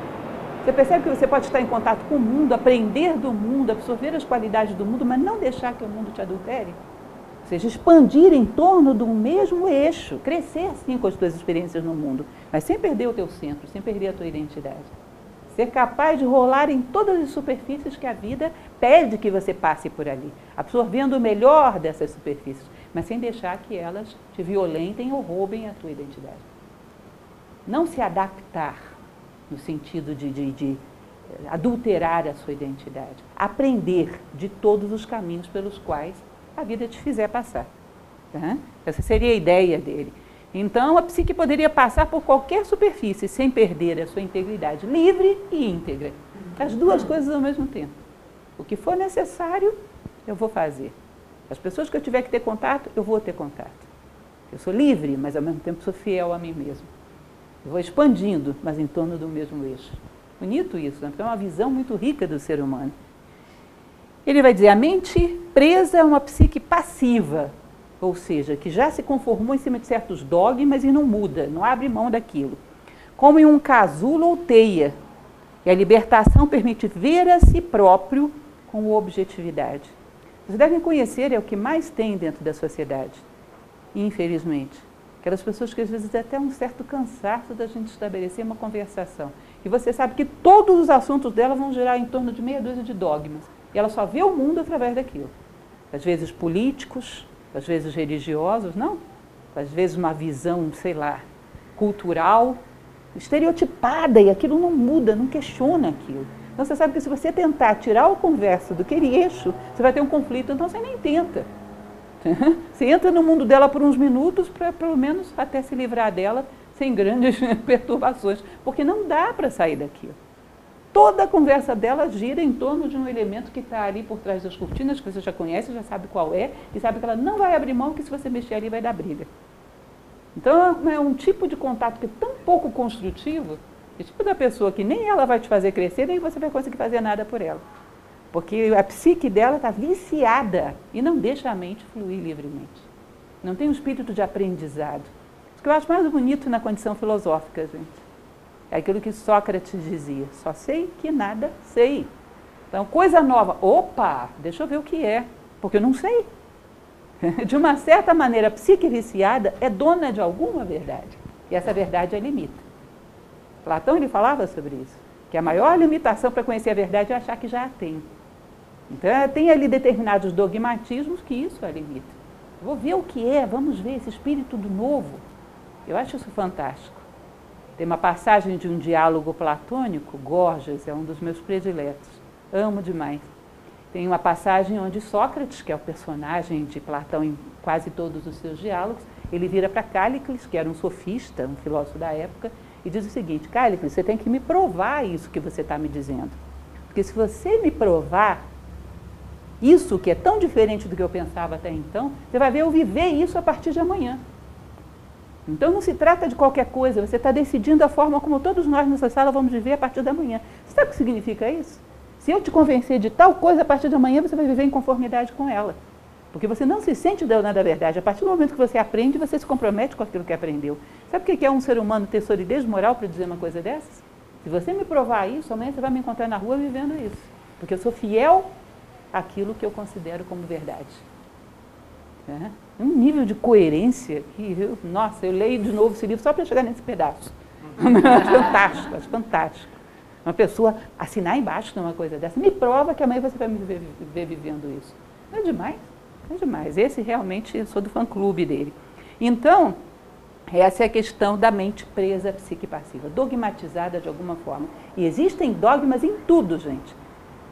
Você percebe que você pode estar em contato com o mundo, aprender do mundo, absorver as qualidades do mundo, mas não deixar que o mundo te adultere? Ou seja, expandir em torno do mesmo eixo, crescer assim com as tuas experiências no mundo, mas sem perder o teu centro, sem perder a tua identidade. Ser capaz de rolar em todas as superfícies que a vida pede que você passe por ali, absorvendo o melhor dessas superfícies, mas sem deixar que elas te violentem ou roubem a tua identidade. Não se adaptar no sentido de, de, de adulterar a sua identidade. Aprender de todos os caminhos pelos quais a vida te fizer passar. Tá? Essa seria a ideia dele. Então, a psique poderia passar por qualquer superfície sem perder a sua integridade, livre e íntegra. As duas coisas ao mesmo tempo. O que for necessário, eu vou fazer. As pessoas que eu tiver que ter contato, eu vou ter contato. Eu sou livre, mas ao mesmo tempo sou fiel a mim mesmo. Eu vou expandindo, mas em torno do mesmo eixo. Bonito isso, né? Porque é uma visão muito rica do ser humano. Ele vai dizer: a mente presa é uma psique passiva, ou seja, que já se conformou em cima de certos dogmas e não muda, não abre mão daquilo. Como em um casulo ou teia. E a libertação permite ver a si próprio com objetividade. Vocês devem conhecer, é o que mais tem dentro da sociedade, infelizmente. Aquelas pessoas que às vezes até um certo cansaço da gente estabelecer uma conversação. E você sabe que todos os assuntos dela vão girar em torno de meia dúzia de dogmas. E ela só vê o mundo através daquilo. Às vezes políticos, às vezes religiosos, não. Às vezes uma visão, sei lá, cultural, estereotipada, e aquilo não muda, não questiona aquilo. Então você sabe que se você tentar tirar o conversa do eixo, você vai ter um conflito, então você nem tenta. Você entra no mundo dela por uns minutos para pelo menos até se livrar dela sem grandes perturbações, porque não dá para sair daquilo. Toda a conversa dela gira em torno de um elemento que está ali por trás das cortinas, que você já conhece, já sabe qual é, e sabe que ela não vai abrir mão, que se você mexer ali vai dar briga. Então é um tipo de contato que é tão pouco construtivo, é tipo da pessoa que nem ela vai te fazer crescer, nem você vai conseguir fazer nada por ela. Porque a psique dela está viciada e não deixa a mente fluir livremente. Não tem um espírito de aprendizado. O que eu acho mais bonito na condição filosófica, gente é aquilo que Sócrates dizia: só sei que nada sei. Então, coisa nova, opa, deixa eu ver o que é, porque eu não sei. De uma certa maneira, a psique viciada é dona de alguma verdade. E essa verdade é limita. Platão ele falava sobre isso, que a maior limitação para conhecer a verdade é achar que já a tem. Então, tem ali determinados dogmatismos que isso a limita. Vou ver o que é, vamos ver esse espírito do novo. Eu acho isso fantástico. Tem uma passagem de um diálogo platônico, Gorgias, é um dos meus prediletos. Amo demais. Tem uma passagem onde Sócrates, que é o personagem de Platão em quase todos os seus diálogos, ele vira para Cállicles, que era um sofista, um filósofo da época, e diz o seguinte: Cállicles, você tem que me provar isso que você está me dizendo. Porque se você me provar isso que é tão diferente do que eu pensava até então, você vai ver eu viver isso a partir de amanhã. Então não se trata de qualquer coisa, você está decidindo a forma como todos nós nessa sala vamos viver a partir da manhã. Você sabe o que significa isso? Se eu te convencer de tal coisa a partir da manhã, você vai viver em conformidade com ela. Porque você não se sente dona da verdade. A partir do momento que você aprende, você se compromete com aquilo que aprendeu. Sabe o que é um ser humano ter solidez moral para dizer uma coisa dessas? Se você me provar isso, amanhã você vai me encontrar na rua vivendo isso. Porque eu sou fiel àquilo que eu considero como verdade. É? Um nível de coerência que, eu, nossa, eu leio de novo esse livro só para chegar nesse pedaço. fantástico, acho fantástico. Uma pessoa assinar embaixo de uma coisa dessa, me prova que amanhã você vai me ver, ver vivendo isso. Não é demais? Não é demais. Esse realmente, eu sou do fã-clube dele. Então, essa é a questão da mente presa psique passiva, dogmatizada de alguma forma. E existem dogmas em tudo, gente.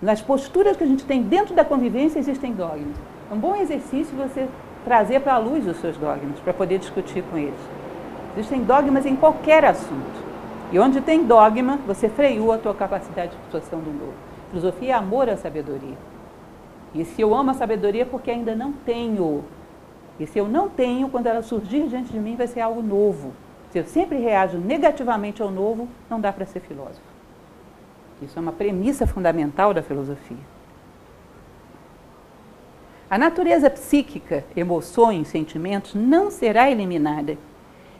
Nas posturas que a gente tem dentro da convivência, existem dogmas. É um bom exercício você trazer para a luz os seus dogmas, para poder discutir com eles. Existem dogmas em qualquer assunto. E onde tem dogma, você freou a tua capacidade de absorção do novo. Filosofia é amor à sabedoria. E se eu amo a sabedoria é porque ainda não tenho. E se eu não tenho, quando ela surgir diante de mim, vai ser algo novo. Se eu sempre reajo negativamente ao novo, não dá para ser filósofo. Isso é uma premissa fundamental da filosofia. A natureza psíquica, emoções, sentimentos, não será eliminada.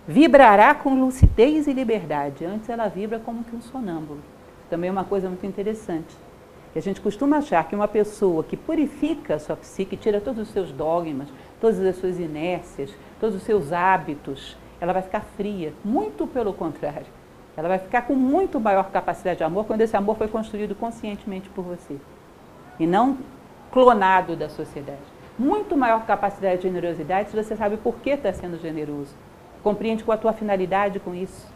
Vibrará com lucidez e liberdade. Antes ela vibra como que um sonâmbulo. Também é uma coisa muito interessante. Que a gente costuma achar que uma pessoa que purifica a sua psique, tira todos os seus dogmas, todas as suas inércias, todos os seus hábitos, ela vai ficar fria. Muito pelo contrário. Ela vai ficar com muito maior capacidade de amor quando esse amor foi construído conscientemente por você. E não clonado da sociedade. Muito maior capacidade de generosidade se você sabe por que está sendo generoso. Compreende qual a tua finalidade com isso.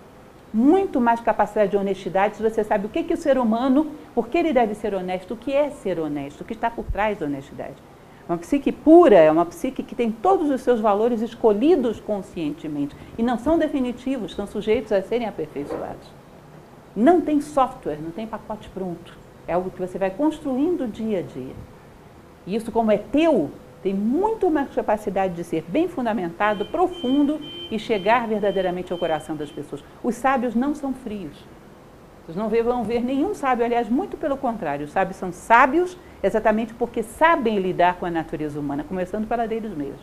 muito mais capacidade de honestidade se você sabe o que, que o ser humano, por que ele deve ser honesto, o que é ser honesto, o que está por trás da honestidade. Uma psique pura é uma psique que tem todos os seus valores escolhidos conscientemente e não são definitivos, são sujeitos a serem aperfeiçoados. Não tem software, não tem pacote pronto. É algo que você vai construindo dia a dia. E isso, como é teu, tem muito mais capacidade de ser bem fundamentado, profundo e chegar verdadeiramente ao coração das pessoas. Os sábios não são frios. Vocês não vão ver nenhum sábio, aliás, muito pelo contrário. Os sábios são sábios exatamente porque sabem lidar com a natureza humana, começando pela deles mesmos.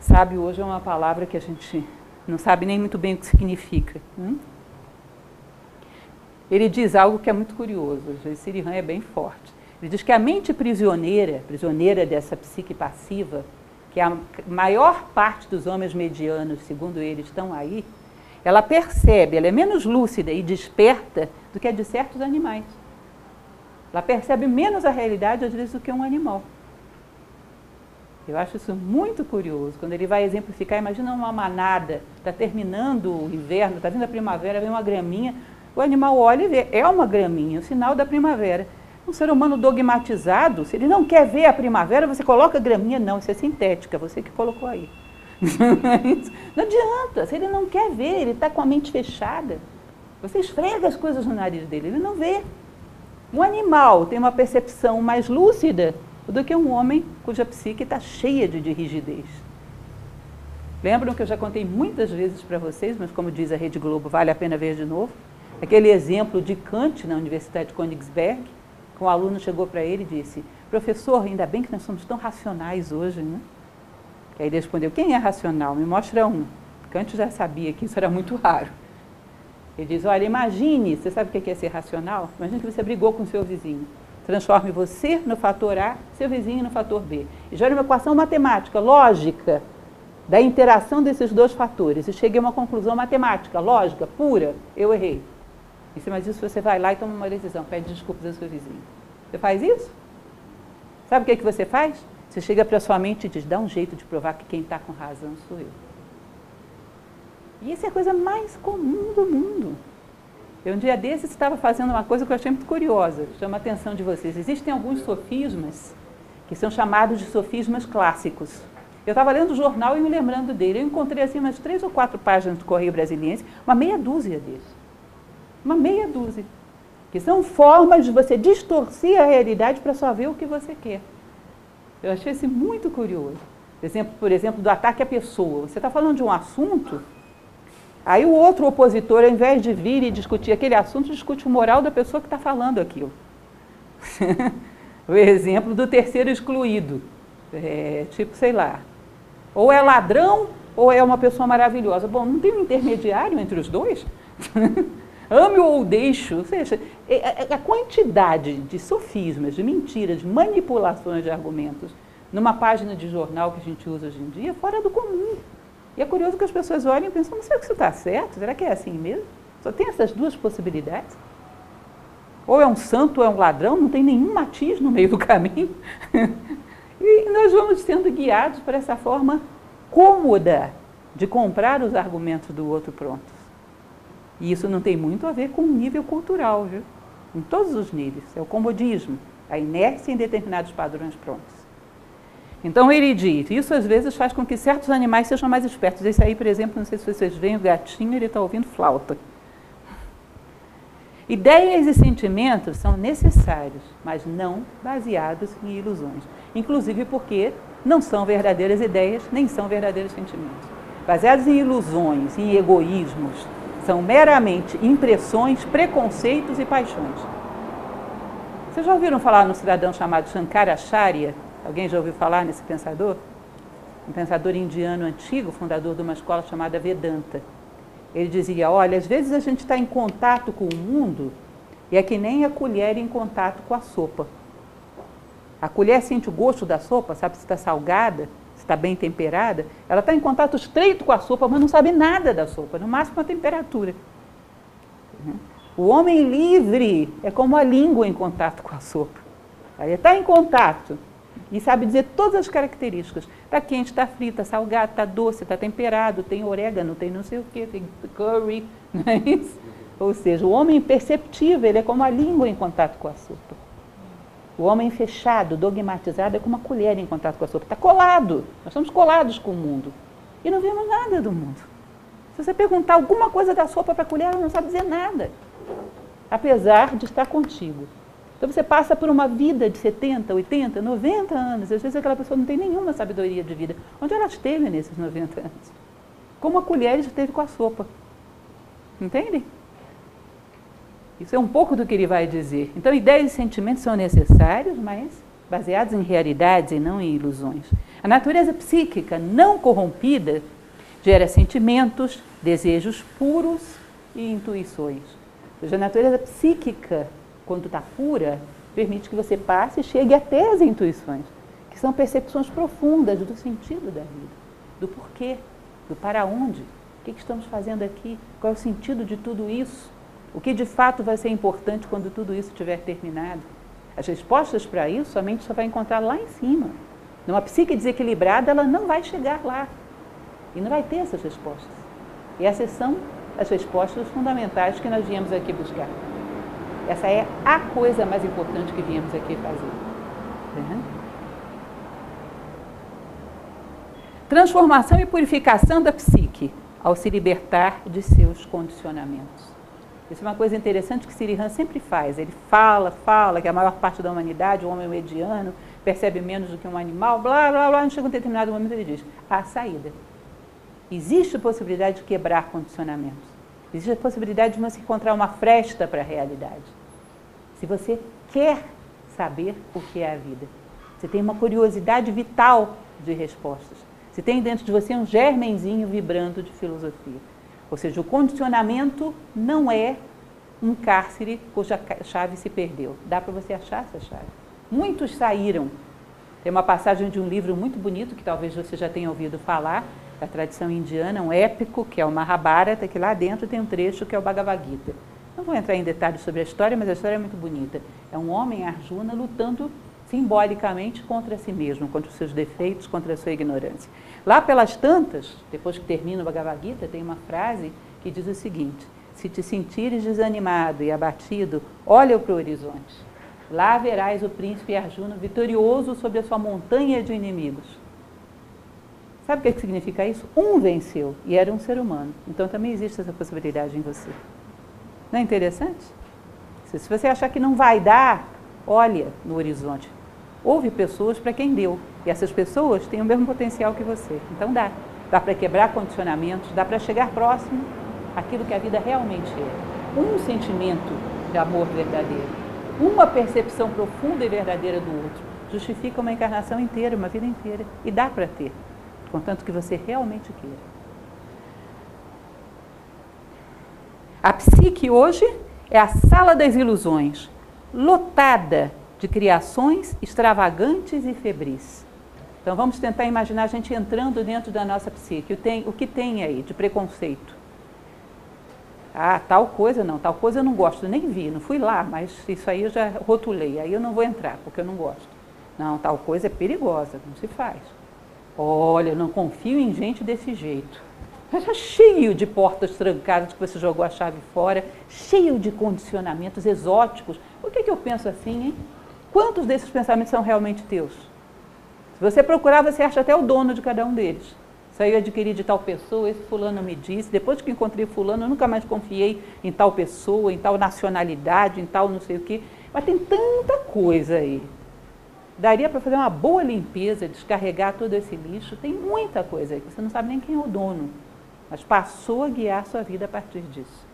Sábio hoje é uma palavra que a gente não sabe nem muito bem o que significa. Hum? Ele diz algo que é muito curioso, Sirihan é bem forte. Ele diz que a mente prisioneira, prisioneira dessa psique passiva, que a maior parte dos homens medianos, segundo ele, estão aí, ela percebe, ela é menos lúcida e desperta do que a de certos animais. Ela percebe menos a realidade, às vezes, do que um animal. Eu acho isso muito curioso. Quando ele vai exemplificar, imagina uma manada, está terminando o inverno, está vindo a primavera, vem uma graminha, o animal olha e vê, é uma graminha, o sinal da primavera. Um ser humano dogmatizado, se ele não quer ver a primavera, você coloca graminha, não, isso é sintética, você que colocou aí. não adianta, se ele não quer ver, ele está com a mente fechada. Você esfrega as coisas no nariz dele, ele não vê. Um animal tem uma percepção mais lúcida do que um homem cuja psique está cheia de, de rigidez. Lembram que eu já contei muitas vezes para vocês, mas como diz a Rede Globo, vale a pena ver de novo? Aquele exemplo de Kant na Universidade de Königsberg, um aluno chegou para ele e disse: Professor, ainda bem que nós somos tão racionais hoje, né? E aí ele respondeu: Quem é racional? Me mostra um. Kant já sabia que isso era muito raro. Ele diz: Olha, imagine, você sabe o que é ser racional? Imagine que você brigou com seu vizinho. Transforme você no fator A, seu vizinho no fator B. E gere uma equação matemática, lógica, da interação desses dois fatores. E chegue a uma conclusão matemática, lógica, pura. Eu errei. Em cima disso, você vai lá e toma uma decisão, pede desculpas ao seu vizinho. Você faz isso? Sabe o que, é que você faz? Você chega para sua mente e diz: dá um jeito de provar que quem está com razão sou eu. E isso é a coisa mais comum do mundo. Eu, um dia desses, estava fazendo uma coisa que eu achei muito curiosa, chama a atenção de vocês. Existem alguns sofismas que são chamados de sofismas clássicos. Eu estava lendo o jornal e me lembrando dele. Eu encontrei assim umas três ou quatro páginas do Correio Brasiliense, uma meia dúzia deles. Uma meia dúzia. Que são formas de você distorcer a realidade para só ver o que você quer. Eu achei isso muito curioso. Por exemplo, por exemplo, do ataque à pessoa. Você está falando de um assunto Aí o outro opositor, ao invés de vir e discutir aquele assunto, discute o moral da pessoa que está falando aquilo. o exemplo do terceiro excluído. É, tipo, sei lá, ou é ladrão ou é uma pessoa maravilhosa. Bom, não tem um intermediário entre os dois? Ame ou deixo. Ou seja, é, é, a quantidade de sofismas, de mentiras, de manipulações de argumentos numa página de jornal que a gente usa hoje em dia é fora do comum. E é curioso que as pessoas olhem e pensam, não sei se isso está certo, será que é assim mesmo? Só tem essas duas possibilidades? Ou é um santo ou é um ladrão, não tem nenhum matiz no meio do caminho. e nós vamos sendo guiados por essa forma cômoda de comprar os argumentos do outro prontos. E isso não tem muito a ver com o nível cultural, viu? Em todos os níveis. É o comodismo, a inércia em determinados padrões prontos. Então ele diz, isso às vezes faz com que certos animais sejam mais espertos. Esse aí, por exemplo, não sei se vocês veem, o gatinho, ele está ouvindo flauta. Ideias e sentimentos são necessários, mas não baseados em ilusões. Inclusive porque não são verdadeiras ideias, nem são verdadeiros sentimentos. Baseados em ilusões, em egoísmos, são meramente impressões, preconceitos e paixões. Vocês já ouviram falar no cidadão chamado Shankaracharya? Alguém já ouviu falar nesse pensador? Um pensador indiano antigo, fundador de uma escola chamada Vedanta. Ele dizia: Olha, às vezes a gente está em contato com o mundo e é que nem a colher em contato com a sopa. A colher sente o gosto da sopa, sabe se está salgada, está bem temperada. Ela está em contato estreito com a sopa, mas não sabe nada da sopa, no máximo a temperatura. O homem livre é como a língua em contato com a sopa. Ele está em contato, E sabe dizer todas as características. Está quente, está frito, está salgado, está doce, está temperado, tem orégano, tem não sei o que, tem curry, não é isso? Ou seja, o homem perceptível, ele é como a língua em contato com a sopa. O homem fechado, dogmatizado, é como uma colher em contato com a sopa. Está colado. Nós estamos colados com o mundo. E não vemos nada do mundo. Se você perguntar alguma coisa da sopa para a colher, ela não sabe dizer nada. Apesar de estar contigo. Então você passa por uma vida de 70, 80, 90 anos. Às vezes aquela pessoa não tem nenhuma sabedoria de vida. Onde ela esteve nesses 90 anos? Como a colher esteve com a sopa. Entende? Isso é um pouco do que ele vai dizer. Então, ideias e sentimentos são necessários, mas baseados em realidades e não em ilusões. A natureza psíquica não corrompida gera sentimentos, desejos puros e intuições. Ou seja, a natureza psíquica quando está pura, permite que você passe e chegue até as intuições, que são percepções profundas do sentido da vida, do porquê, do para onde, o que, estamos fazendo aqui, qual é o sentido de tudo isso, o que de fato vai ser importante quando tudo isso tiver terminado. As respostas para isso a mente só vai encontrar lá em cima. Numa psique desequilibrada, ela não vai chegar lá. E não vai ter essas respostas. E essas são as respostas fundamentais que nós viemos aqui buscar. Essa é a coisa mais importante que viemos aqui fazer. Uhum. Transformação e purificação da psique ao se libertar de seus condicionamentos. Isso é uma coisa interessante que Sirihan sempre faz. Ele fala, fala que a maior parte da humanidade, o homem mediano, percebe menos do que um animal, blá, blá, blá. Chega um determinado momento ele diz, a saída. Existe a possibilidade de quebrar condicionamentos. Existe a possibilidade de você encontrar uma fresta para a realidade. Se você quer saber o que é a vida, você tem uma curiosidade vital de respostas. Você tem dentro de você um germenzinho vibrando de filosofia. Ou seja, o condicionamento não é um cárcere cuja chave se perdeu. Dá para você achar essa chave. Muitos saíram. Tem uma passagem de um livro muito bonito que talvez você já tenha ouvido falar, da tradição indiana, um épico, que é o Mahabharata, que lá dentro tem um trecho que é o Bhagavad Gita. Não vou entrar em detalhes sobre a história, mas a história é muito bonita. É um homem, Arjuna, lutando simbolicamente contra si mesmo, contra os seus defeitos, contra a sua ignorância. Lá pelas tantas, depois que termina o Bhagavad Gita, tem uma frase que diz o seguinte: Se te sentires desanimado e abatido, olha para o horizonte. Lá verás o príncipe Arjuna vitorioso sobre a sua montanha de inimigos. Sabe o que significa isso? Um venceu e era um ser humano. Então também existe essa possibilidade em você. Não é interessante? Se você achar que não vai dar, olha no horizonte. Houve pessoas para quem deu. E essas pessoas têm o mesmo potencial que você. Então dá. Dá para quebrar condicionamentos, dá para chegar próximo àquilo que a vida realmente é. Um sentimento de amor verdadeiro, uma percepção profunda e verdadeira do outro, justifica uma encarnação inteira, uma vida inteira. E dá para ter contanto que você realmente queira. A psique hoje é a sala das ilusões, lotada de criações extravagantes e febris. Então vamos tentar imaginar a gente entrando dentro da nossa psique. O, tem, o que tem aí de preconceito? Ah, tal coisa não, tal coisa eu não gosto, nem vi, não fui lá, mas isso aí eu já rotulei, aí eu não vou entrar, porque eu não gosto. Não, tal coisa é perigosa, não se faz. Olha, não confio em gente desse jeito. Está cheio de portas trancadas que você jogou a chave fora, cheio de condicionamentos exóticos. Por que, que eu penso assim, hein? Quantos desses pensamentos são realmente teus? Se você procurar, você acha até o dono de cada um deles. Isso aí eu adquiri de tal pessoa, esse fulano me disse. Depois que encontrei fulano, eu nunca mais confiei em tal pessoa, em tal nacionalidade, em tal não sei o quê. Mas tem tanta coisa aí daria para fazer uma boa limpeza, descarregar todo esse lixo. Tem muita coisa aí, você não sabe nem quem é o dono, mas passou a guiar sua vida a partir disso.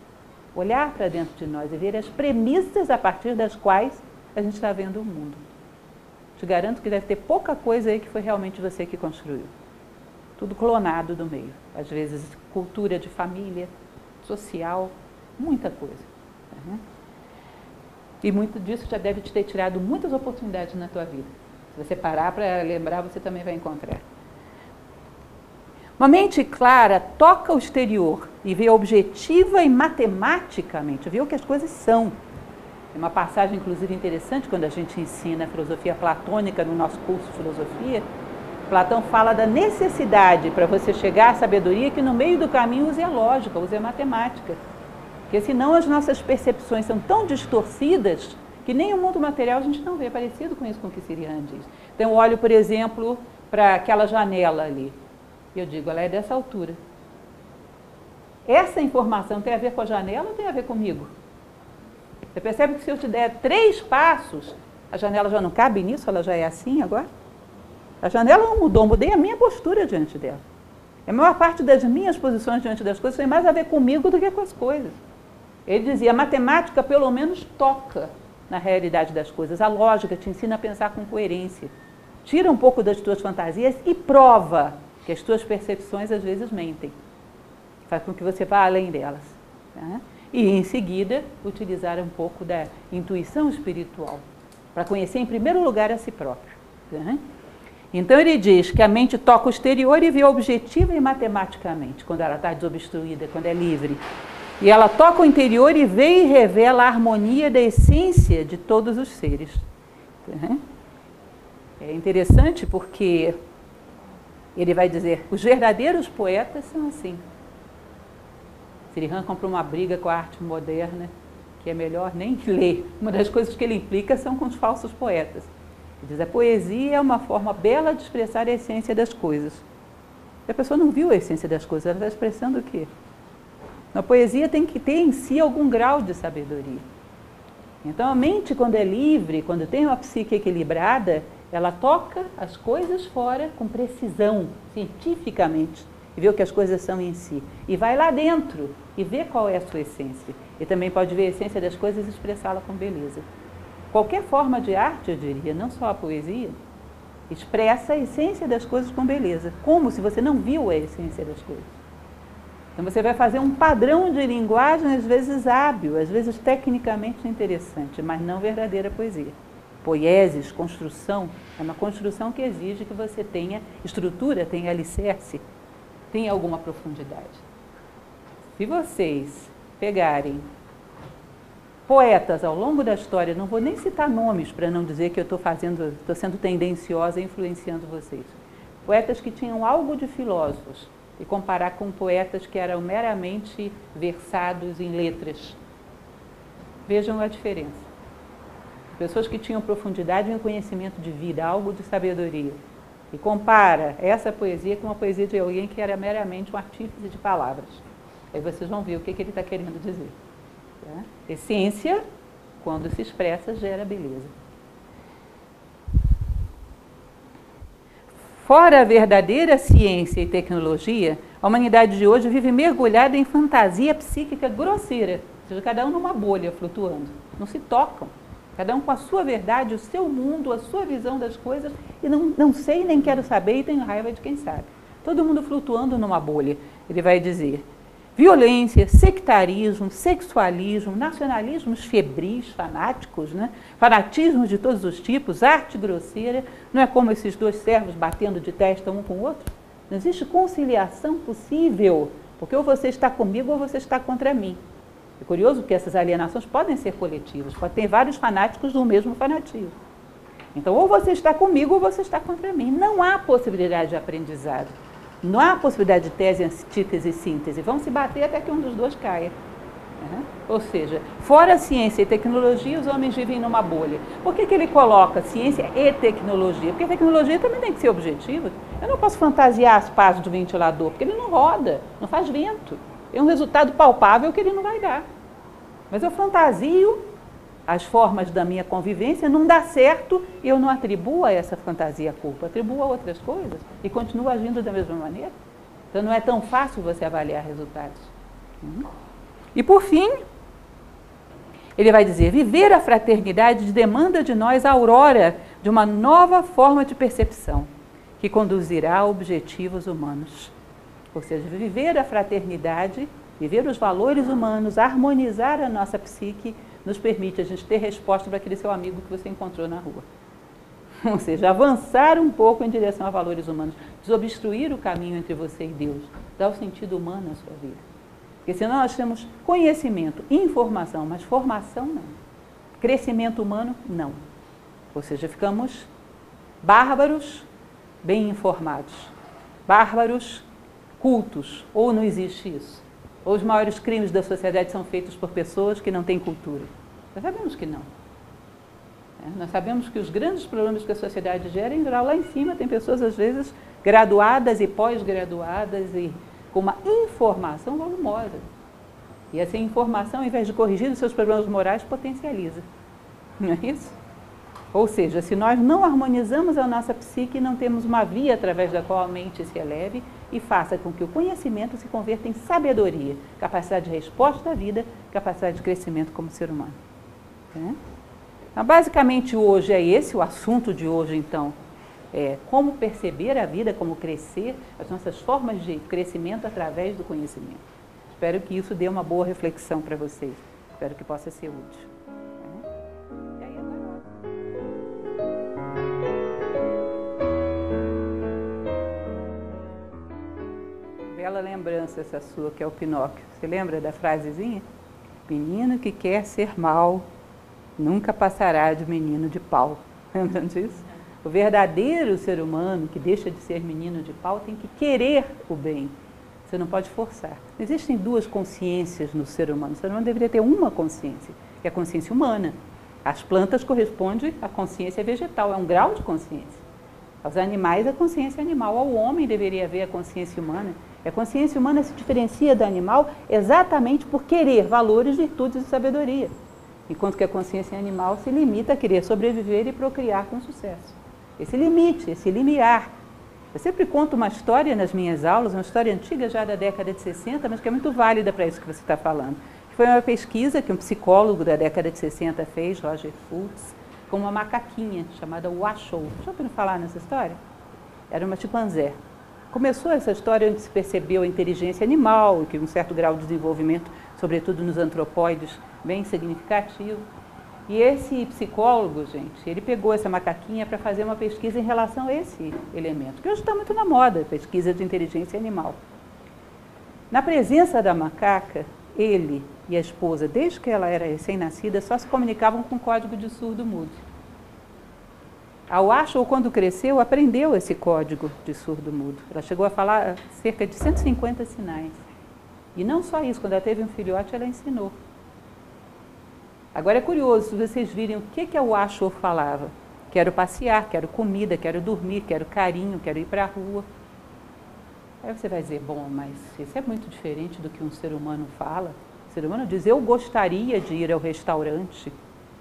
Olhar para dentro de nós e ver as premissas a partir das quais a gente está vendo o mundo. Te garanto que deve ter pouca coisa aí que foi realmente você que construiu. Tudo clonado do meio. Às vezes, cultura de família, social, muita coisa. Uhum. E muito disso já deve te ter tirado muitas oportunidades na tua vida. Se você parar para lembrar, você também vai encontrar. Uma mente clara toca o exterior e vê objetiva e matematicamente, vê o que as coisas são. Tem uma passagem, inclusive, interessante quando a gente ensina a filosofia platônica no nosso curso de filosofia. Platão fala da necessidade para você chegar à sabedoria que no meio do caminho use a lógica, use a matemática. Porque senão as nossas percepções são tão distorcidas que nem o mundo material a gente não vê parecido com isso com o que Sirian diz. Então eu olho, por exemplo, para aquela janela ali. E eu digo, ela é dessa altura. Essa informação tem a ver com a janela ou tem a ver comigo? Você percebe que se eu te der três passos, a janela já não cabe nisso, ela já é assim agora? A janela não mudou, mudei a minha postura diante dela. A maior parte das minhas posições diante das coisas tem mais a ver comigo do que com as coisas. Ele dizia, a matemática pelo menos toca na realidade das coisas. A lógica te ensina a pensar com coerência. Tira um pouco das tuas fantasias e prova que as tuas percepções às vezes mentem. Faz com que você vá além delas. Tá? E em seguida, utilizar um pouco da intuição espiritual para conhecer em primeiro lugar a si próprio. Tá? Então ele diz que a mente toca o exterior e vê objetiva e matematicamente, quando ela está desobstruída, quando é livre. E ela toca o interior e vê e revela a harmonia da essência de todos os seres. Uhum. É interessante porque ele vai dizer: os verdadeiros poetas são assim. Sirihan comprou uma briga com a arte moderna, que é melhor nem ler. Uma das coisas que ele implica são com os falsos poetas. Ele diz: a poesia é uma forma bela de expressar a essência das coisas. E a pessoa não viu a essência das coisas, ela está expressando o quê? A poesia tem que ter em si algum grau de sabedoria. Então a mente, quando é livre, quando tem uma psique equilibrada, ela toca as coisas fora com precisão, cientificamente, e vê o que as coisas são em si. E vai lá dentro e vê qual é a sua essência. E também pode ver a essência das coisas e expressá-la com beleza. Qualquer forma de arte, eu diria, não só a poesia, expressa a essência das coisas com beleza, como se você não viu a essência das coisas. Então você vai fazer um padrão de linguagem, às vezes hábil, às vezes tecnicamente interessante, mas não verdadeira poesia. Poieses, construção, é uma construção que exige que você tenha estrutura, tenha alicerce, tenha alguma profundidade. Se vocês pegarem poetas ao longo da história, não vou nem citar nomes para não dizer que eu estou fazendo, estou sendo tendenciosa influenciando vocês. Poetas que tinham algo de filósofos, e comparar com poetas que eram meramente versados em letras. Vejam a diferença. Pessoas que tinham profundidade em conhecimento de vida, algo de sabedoria. E compara essa poesia com uma poesia de alguém que era meramente um artífice de palavras. Aí vocês vão ver o que, que ele está querendo dizer. Tá? Essência, quando se expressa, gera beleza. Fora a verdadeira ciência e tecnologia, a humanidade de hoje vive mergulhada em fantasia psíquica grosseira, ou seja, cada um numa bolha flutuando. Não se tocam. Cada um com a sua verdade, o seu mundo, a sua visão das coisas, e não, não sei nem quero saber e tenho raiva de quem sabe. Todo mundo flutuando numa bolha. Ele vai dizer: Violência, sectarismo, sexualismo, nacionalismos febris, fanáticos, né? fanatismos de todos os tipos, arte grosseira, não é como esses dois servos batendo de testa um com o outro? Não existe conciliação possível, porque ou você está comigo ou você está contra mim. É curioso que essas alienações podem ser coletivas, pode ter vários fanáticos do mesmo fanatismo. Então, ou você está comigo ou você está contra mim. Não há possibilidade de aprendizado. Não há possibilidade de tese, antítese e síntese. Vão se bater até que um dos dois caia. Uhum. Ou seja, fora ciência e tecnologia, os homens vivem numa bolha. Por que, que ele coloca ciência e tecnologia? Porque a tecnologia também tem que ser objetiva. Eu não posso fantasiar as pás do ventilador, porque ele não roda, não faz vento. É um resultado palpável que ele não vai dar. Mas eu fantasio as formas da minha convivência, não dá certo eu não atribuo a essa fantasia a culpa, atribuo a outras coisas e continuo agindo da mesma maneira. Então não é tão fácil você avaliar resultados. E por fim, ele vai dizer: viver a fraternidade demanda de nós a aurora de uma nova forma de percepção que conduzirá a objetivos humanos. Ou seja, viver a fraternidade, viver os valores humanos, harmonizar a nossa psique nos permite a gente ter resposta para aquele seu amigo que você encontrou na rua. Ou seja, avançar um pouco em direção a valores humanos, desobstruir o caminho entre você e Deus, dar o sentido humano à sua vida. Porque senão nós temos conhecimento, informação, mas formação não. Crescimento humano, não. Ou seja, ficamos bárbaros, bem informados. Bárbaros, cultos. Ou não existe isso. Ou os maiores crimes da sociedade são feitos por pessoas que não têm cultura. Nós sabemos que não. É, nós sabemos que os grandes problemas que a sociedade gera, em geral, lá em cima tem pessoas, às vezes, graduadas e pós-graduadas e com uma informação volumosa. E essa informação, ao invés de corrigir os seus problemas morais, potencializa. Não é isso? Ou seja, se nós não harmonizamos a nossa psique, não temos uma via através da qual a mente se eleve e faça com que o conhecimento se converta em sabedoria, capacidade de resposta à vida, capacidade de crescimento como ser humano. É? Então, basicamente, hoje é esse o assunto de hoje, então. É como perceber a vida, como crescer, as nossas formas de crescimento através do conhecimento. Espero que isso dê uma boa reflexão para vocês. Espero que possa ser útil. Bela lembrança essa sua, que é o Pinóquio. Você lembra da frasezinha? Menino que quer ser mal, nunca passará de menino de pau. Lembram disso? O verdadeiro ser humano que deixa de ser menino de pau tem que querer o bem. Você não pode forçar. Existem duas consciências no ser humano. O ser humano deveria ter uma consciência, que é a consciência humana. As plantas correspondem à consciência vegetal, é um grau de consciência. Aos animais, a consciência animal. Ao homem deveria haver a consciência humana. E a consciência humana se diferencia do animal exatamente por querer valores, virtudes e sabedoria. Enquanto que a consciência animal se limita a querer sobreviver e procriar com sucesso esse limite, esse limiar. Eu sempre conto uma história nas minhas aulas, uma história antiga já da década de 60, mas que é muito válida para isso que você está falando. Foi uma pesquisa que um psicólogo da década de 60 fez, Roger Fultz, com uma macaquinha chamada Washoe. Já ouviram falar nessa história? Era uma chimpanzé. Começou essa história onde se percebeu a inteligência animal, que um certo grau de desenvolvimento, sobretudo nos antropóides, bem significativo. E esse psicólogo, gente, ele pegou essa macaquinha para fazer uma pesquisa em relação a esse elemento, que hoje está muito na moda, pesquisa de inteligência animal. Na presença da macaca, ele e a esposa, desde que ela era recém-nascida, só se comunicavam com código de surdo-mudo. A Washoe, quando cresceu, aprendeu esse código de surdo-mudo. Ela chegou a falar cerca de 150 sinais. E não só isso, quando ela teve um filhote, ela ensinou. Agora é curioso, se vocês virem o que, que a Washoe falava. Quero passear, quero comida, quero dormir, quero carinho, quero ir para a rua. Aí você vai dizer, bom, mas isso é muito diferente do que um ser humano fala. O ser humano diz, eu gostaria de ir ao restaurante,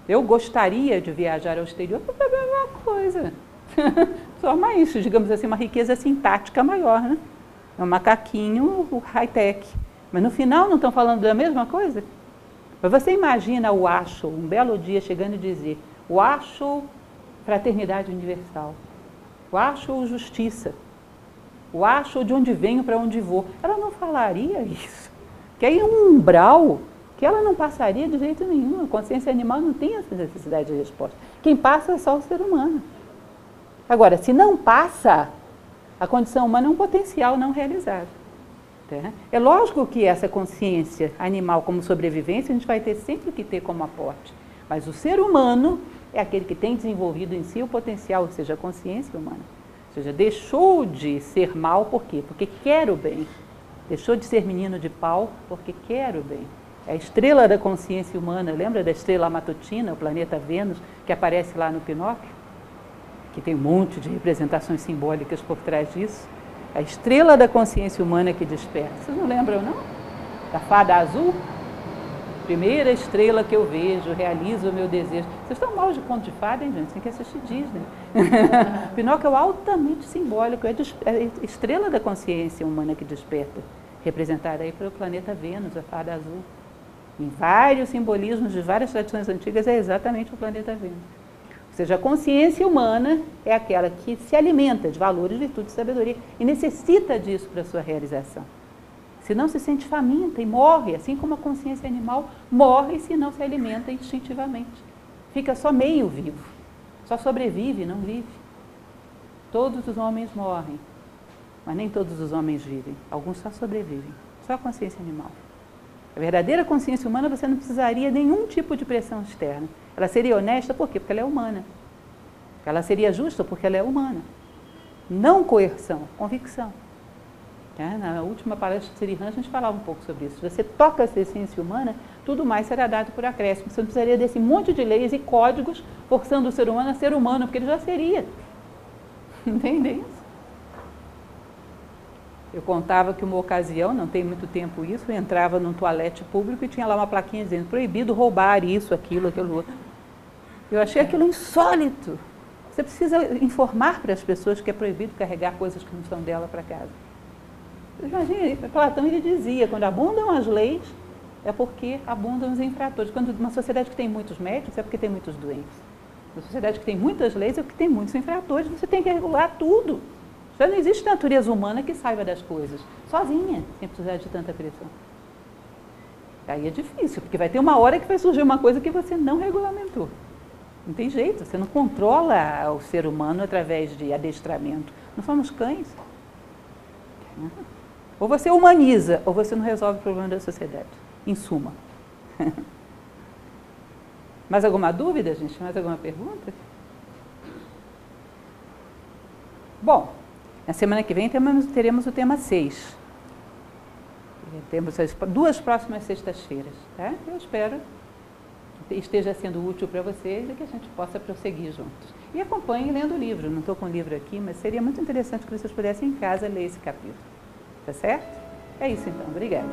eu gostaria de viajar ao exterior, é a mesma coisa. Só mais, digamos assim, uma riqueza sintática maior, né? É um macaquinho high-tech. Mas no final não estão falando da mesma coisa? Mas você imagina o acho, um belo dia chegando e dizer, o acho fraternidade universal, o acho justiça, o acho de onde venho para onde vou. Ela não falaria isso. Que aí é um umbral que ela não passaria de jeito nenhum. A consciência animal não tem essa necessidade de resposta. Quem passa é só o ser humano. Agora, se não passa, a condição humana é um potencial não realizado. Né? É lógico que essa consciência animal como sobrevivência a gente vai ter sempre que ter como aporte. Mas o ser humano é aquele que tem desenvolvido em si o potencial, ou seja, a consciência humana. Ou seja, deixou de ser mal por quê? Porque quer o bem. Deixou de ser menino de pau porque quer o bem. É a estrela da consciência humana, lembra da estrela matutina, o planeta Vênus, que aparece lá no Pinóquio? Que tem um monte de representações simbólicas por trás disso a estrela da consciência humana que desperta. Vocês não lembram, não? Da fada azul? Primeira estrela que eu vejo, realizo o meu desejo. Vocês estão mal de conto de fada, hein, gente? Tem que assistir Disney. Pinóquio é altamente simbólico, é a é estrela da consciência humana que desperta, representada aí pelo planeta Vênus, a fada azul. Em vários simbolismos de várias tradições antigas, é exatamente o planeta Vênus seja, a consciência humana é aquela que se alimenta de valores, virtudes e sabedoria e necessita disso para a sua realização. Se não se sente faminta e morre, assim como a consciência animal morre se não se alimenta instintivamente. Fica só meio vivo, só sobrevive, não vive. Todos os homens morrem, mas nem todos os homens vivem. Alguns só sobrevivem, só a consciência animal. A verdadeira consciência humana você não precisaria nenhum tipo de pressão externa. Ela seria honesta por quê? Porque ela é humana. Ela seria justa porque ela é humana. Não coerção, convicção. É, na última palestra de Sri a gente falava um pouco sobre isso. Se você toca essa essência humana, tudo mais será dado por acréscimo. Você não precisaria desse monte de leis e códigos forçando o ser humano a ser humano, porque ele já seria. Entende isso? Eu contava que uma ocasião, não tem muito tempo isso, eu entrava num toalete público e tinha lá uma plaquinha dizendo proibido roubar isso, aquilo, aquilo outro. Eu achei aquilo insólito. Você precisa informar para as pessoas que é proibido carregar coisas que não são dela para casa. Imagina, Platão ele dizia, quando abundam as leis, é porque abundam os infratores. Quando uma sociedade que tem muitos médicos, é porque tem muitos doentes. Uma sociedade que tem muitas leis, é porque tem muitos infratores. Você tem que regular tudo. Já não existe natureza humana que saiba das coisas, sozinha, sem precisar de tanta pressão. Aí é difícil, porque vai ter uma hora que vai surgir uma coisa que você não regulamentou. Não tem jeito, você não controla o ser humano através de adestramento. Não somos cães. Ou você humaniza, ou você não resolve o problema da sociedade. Em suma. Mais alguma dúvida, gente? Mais alguma pergunta? Bom, na semana que vem teremos, teremos o tema 6. Temos as duas próximas sextas-feiras. Tá? Eu espero que esteja sendo útil para vocês e que a gente possa prosseguir juntos. E acompanhem lendo o livro. Não estou com o livro aqui, mas seria muito interessante que vocês pudessem em casa ler esse capítulo. Tá certo? É isso então. Obrigada.